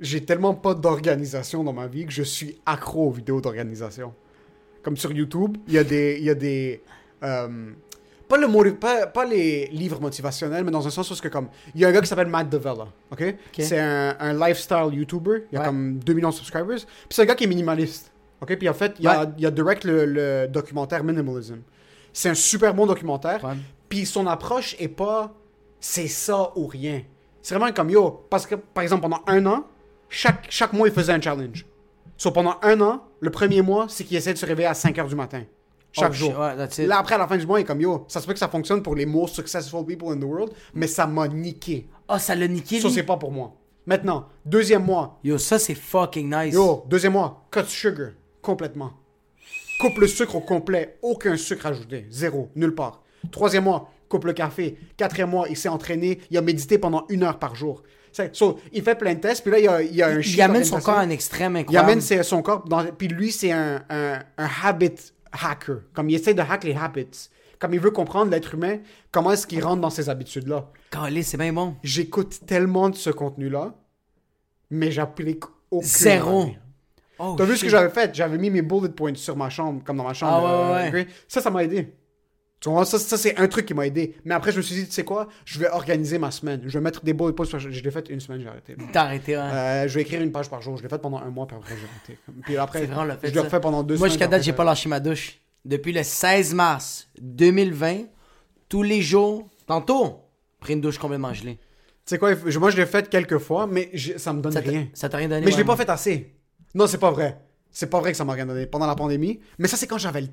J'ai tellement pas d'organisation dans ma vie que je suis accro aux vidéos d'organisation. Comme sur YouTube, il y a des. Il y a des euh, pas, le pas, pas les livres motivationnels, mais dans un sens où que comme. Il y a un gars qui s'appelle Matt Devella, ok? C'est un, un lifestyle YouTuber. Il a Ouais. comme 2 millions de subscribers. Puis c'est un gars qui est minimaliste. Ok? Puis en fait, il y a, Ouais. il y a direct le, le documentaire Minimalism. C'est un super bon documentaire. Ouais. Puis son approche est pas c'est ça ou rien. C'est vraiment comme yo. Parce que, par exemple, pendant un an, chaque, chaque mois, il faisait un challenge. So, pendant un an, le premier mois, c'est qu'il essaie de se réveiller à 5 h du matin. Chaque Oh, jour. ouais. Là, après, à la fin du mois, il est comme yo. Ça se peut que ça fonctionne pour les most successful people in the world, mais ça m'a niqué. Oh, ça l'a niqué, Ça, c'est pas pour moi. Maintenant, deuxième mois. Yo, ça, c'est fucking nice. Yo, deuxième mois, cut sugar. Complètement. Coupe le sucre au complet. Aucun sucre ajouté. Zéro. Nulle part. Troisième mois, coupe le café. Quatrième mois, il s'est entraîné. Il a médité pendant une heure par jour. So, il fait plein de tests. Puis là, il y a, il y a un il amène son corps à un extrême Il incroyable. amène ses- son corps. Dans, puis lui, c'est un, un, un habit hacker. Comme il essaie de hack les habits. Comme il veut comprendre l'être humain, comment est-ce qu'il rentre dans ces habitudes-là. Calé, c'est bien bon. J'écoute tellement de ce contenu-là, mais j'applique aucun. Zéro. Oh, T'as vu ce que j'avais fait? J'avais mis mes bullet points sur ma chambre, comme dans ma chambre. Ah, ouais, euh, ouais, gray. Ça, ça m'a aidé. Tu vois, ça, ça c'est un truc qui m'a aidé. Mais après, je me suis dit, tu sais quoi? Je vais organiser ma semaine. Je vais mettre des points sur... Je l'ai fait une semaine, j'ai arrêté. T'as arrêté, ouais. Euh, je vais écrire une page par jour. Je l'ai fait pendant un mois, puis après, j'ai arrêté. Puis après, C'est vrai, on l'a fait, je l'ai refait pendant deux Moi, semaines. jusqu'à puis date, j'ai pas lâché ma douche. Depuis le 16 mars 2020, tous les jours, tantôt, pris une douche complètement gelée. Tu sais quoi? Moi, je l'ai fait quelques fois, mais ça me donne Ça rien. ça t'a rien donné, Mais je l'ai pas moi. fait assez. Non, c'est pas vrai. C'est pas vrai que ça m'a rien donné pendant la pandémie. Mais ça, c'est quand j'avais le...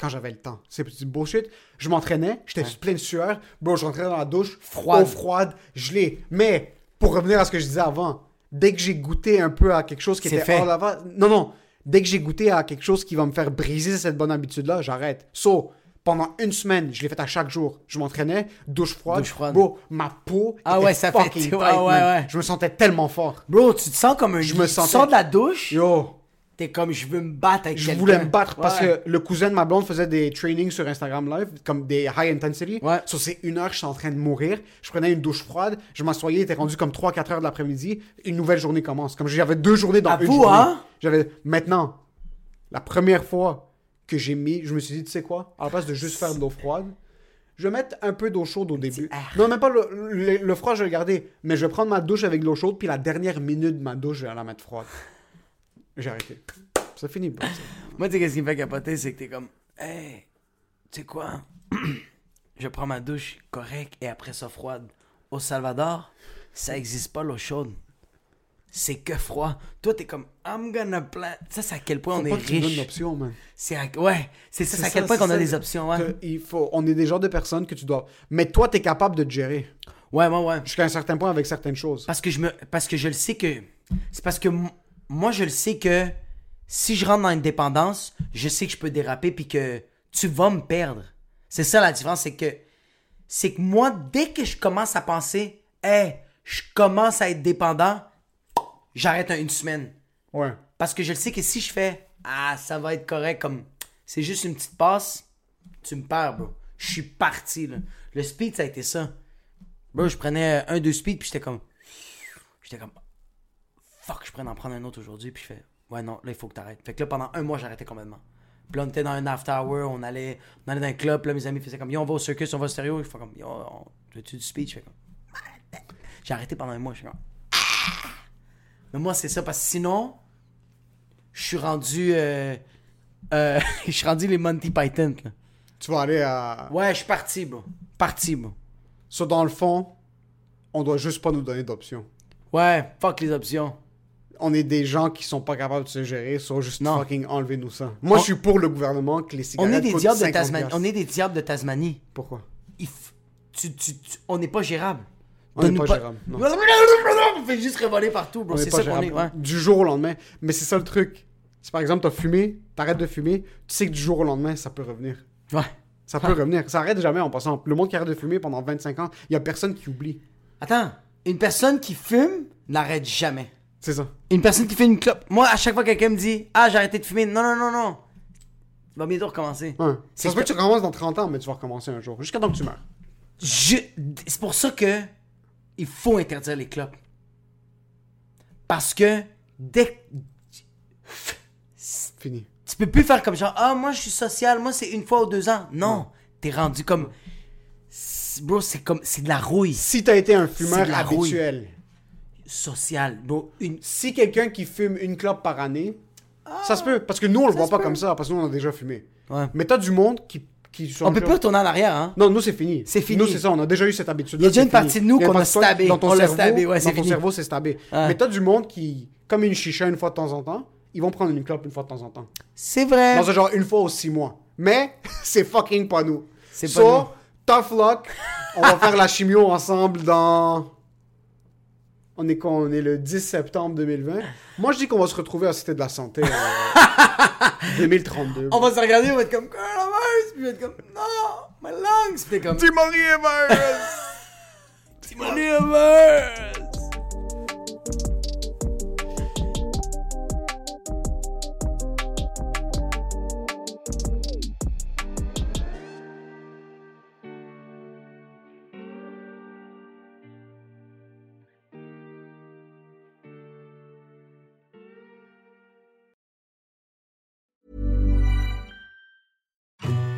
quand j'avais le temps. C'est du bullshit. Je m'entraînais, j'étais plein de sueur. Bon, je rentrais dans la douche, Froide. eau froide, gelée. Mais pour revenir à ce que je disais avant, dès que j'ai goûté un peu à quelque chose qui était fait. hors la va- non non, dès que j'ai goûté à quelque chose qui va me faire briser cette bonne habitude là, j'arrête. So, pendant une semaine, je l'ai fait à chaque jour. Je m'entraînais, douche froide. Douche froide. Bro, ma peau Ah était ouais, ça fait- fucking ouais, tight, ouais, man. ouais. Je me sentais tellement fort. Bro, tu te sens comme un Je me tu sentais- sors de la douche, Yo, t'es comme, je veux me battre avec Je quelqu'un. voulais me battre parce Ouais. que le cousin de ma blonde faisait des trainings sur Instagram Live, comme des high intensity. Ouais. Sur ces une heure, je suis en train de mourir. Je prenais une douche froide, je m'assoyais, il était rendu comme 3-4 heures de l'après-midi. Une nouvelle journée commence. Comme j'avais deux journées dans À une vous, journée. hein? J'avais maintenant, la première fois que j'ai mis, je me suis dit, tu sais quoi, à la place de juste faire de l'eau froide, je vais mettre un peu d'eau chaude au début. Non, même pas le, le- le froid, je vais le garder. Mais je vais prendre ma douche avec de l'eau chaude, puis la dernière minute de ma douche, je vais la mettre froide. J'ai arrêté. Ça finit pas. ça. Moi, tu sais, qu'est-ce qui me fait capoter, c'est que t'es comme, hey, tu sais quoi? je prends ma douche correcte et après ça froide. Au Salvador, ça existe pas l'eau chaude. c'est que froid. Toi, t'es comme, I'm gonna plant. Ça, c'est à quel point Faut on est pas que tu donnes riche. l'option, man. C'est à... Ouais, c'est ça, c'est à quel ça, point qu'on a des options, ouais. Que Il faut, on est des genres de personnes que tu dois. Mais toi, t'es capable de te gérer Ouais, ouais, ouais. jusqu'à un certain point avec certaines choses. Parce que je me parce que je le sais que c'est parce que moi je le sais que si je rentre dans une dépendance, je sais que je peux déraper puis que tu vas me perdre. C'est ça la différence, c'est que c'est que moi dès que je commence à penser "Hey, je commence à être dépendant", j'arrête un- une semaine Ouais. parce que je le sais que si je fais "Ah, ça va être correct comme c'est juste une petite passe", tu me perds, bro. Je suis parti là. Le speed ça a été ça. Bro, je prenais un deux speed puis j'étais comme J'étais comme, fuck, je pourrais en prendre un autre aujourd'hui. Puis je fais, ouais, non, là, il faut que t'arrêtes. Fait que là, pendant un mois, j'arrêtais complètement. Puis là, on était dans un after hour, on allait, on allait dans un club. Puis là, mes amis faisaient comme, yo, on va au circus, on va au stéréo. Je fais comme, yo, on, veux-tu du speed? Je fais comme, j'ai arrêté pendant un mois. Je fais comme, mais moi, c'est ça, parce que sinon, je suis rendu, euh, euh, je suis rendu les Monty Python, là. Tu vas aller à. Ouais, je suis parti, bro. Parti, bro. So, dans le fond, on doit juste pas nous donner d'options. Ouais, fuck les options. On est des gens qui sont pas capables de se gérer, so juste Non. fucking enlever nous ça. Moi, On- je suis pour le gouvernement que les On cigarettes est des diables de 50 Tasmanie. On est des diables de Tasmanie. Pourquoi? Il f- tu, tu, tu- on n'est pas gérable. On n'est pas gérable, non. On fait juste révoler partout, bro. On est C'est ça qu'on est, ouais. du jour au lendemain. Mais c'est ça le truc. Si par exemple t'as fumé, t'arrêtes de fumer, tu sais que du jour au lendemain, ça peut revenir. Ouais. Ça peut revenir. Ça arrête jamais en passant. Le monde qui arrête de fumer pendant 25 ans, il y a personne qui oublie. Attends, une personne qui fume n'arrête jamais. C'est ça. Une personne qui fait une clope. Moi, à chaque fois que quelqu'un me dit Ah, j'ai arrêté de fumer, non, non, non, non. Il va bientôt recommencer. Ouais. C'est Ça se peut que- tu recommences dans 30 ans, mais tu vas recommencer un jour. Jusqu'à temps que tu meurs. Je- C'est pour ça que il faut interdire les clopes. Parce que dès Fini. tu peux plus faire comme genre ah moi je suis social moi c'est une fois ou deux ans non t'es rendu comme bro c'est comme c'est de la rouille Si t'as été un fumeur rouille. Sociale bro une si quelqu'un qui fume une clope par année, ça se peut. Parce que nous, on le voit pas peut. comme ça, parce que nous, on a déjà fumé. Ouais. Mais t'as du monde qui. qui sont on peut pas retourner en arrière hein Non, nous, c'est fini. C'est fini. Nous, c'est ça, on a déjà eu cette habitude. Il y a déjà une partie de nous qu'on a stabé. Dans ton On l'a cerveau, stabé, ouais, c'est dans ton fini. cerveau, c'est stabé. Ouais. Mais t'as du monde qui, comme une chicha une fois de temps en temps, ils vont prendre une clope une fois de temps en temps. c'est vrai Dans ce genre une fois aux six mois. Mais c'est fucking pas nous. C'est pas So, nous. tough luck. On va faire la chimio ensemble dans. On est On est le 10 septembre 2020. Moi, je dis qu'on va se retrouver à la Cité de la Santé en 2032. on va se regarder on va être comme coronavirus puis on va être comme non my lungs puis comme Timory virus! coronavirus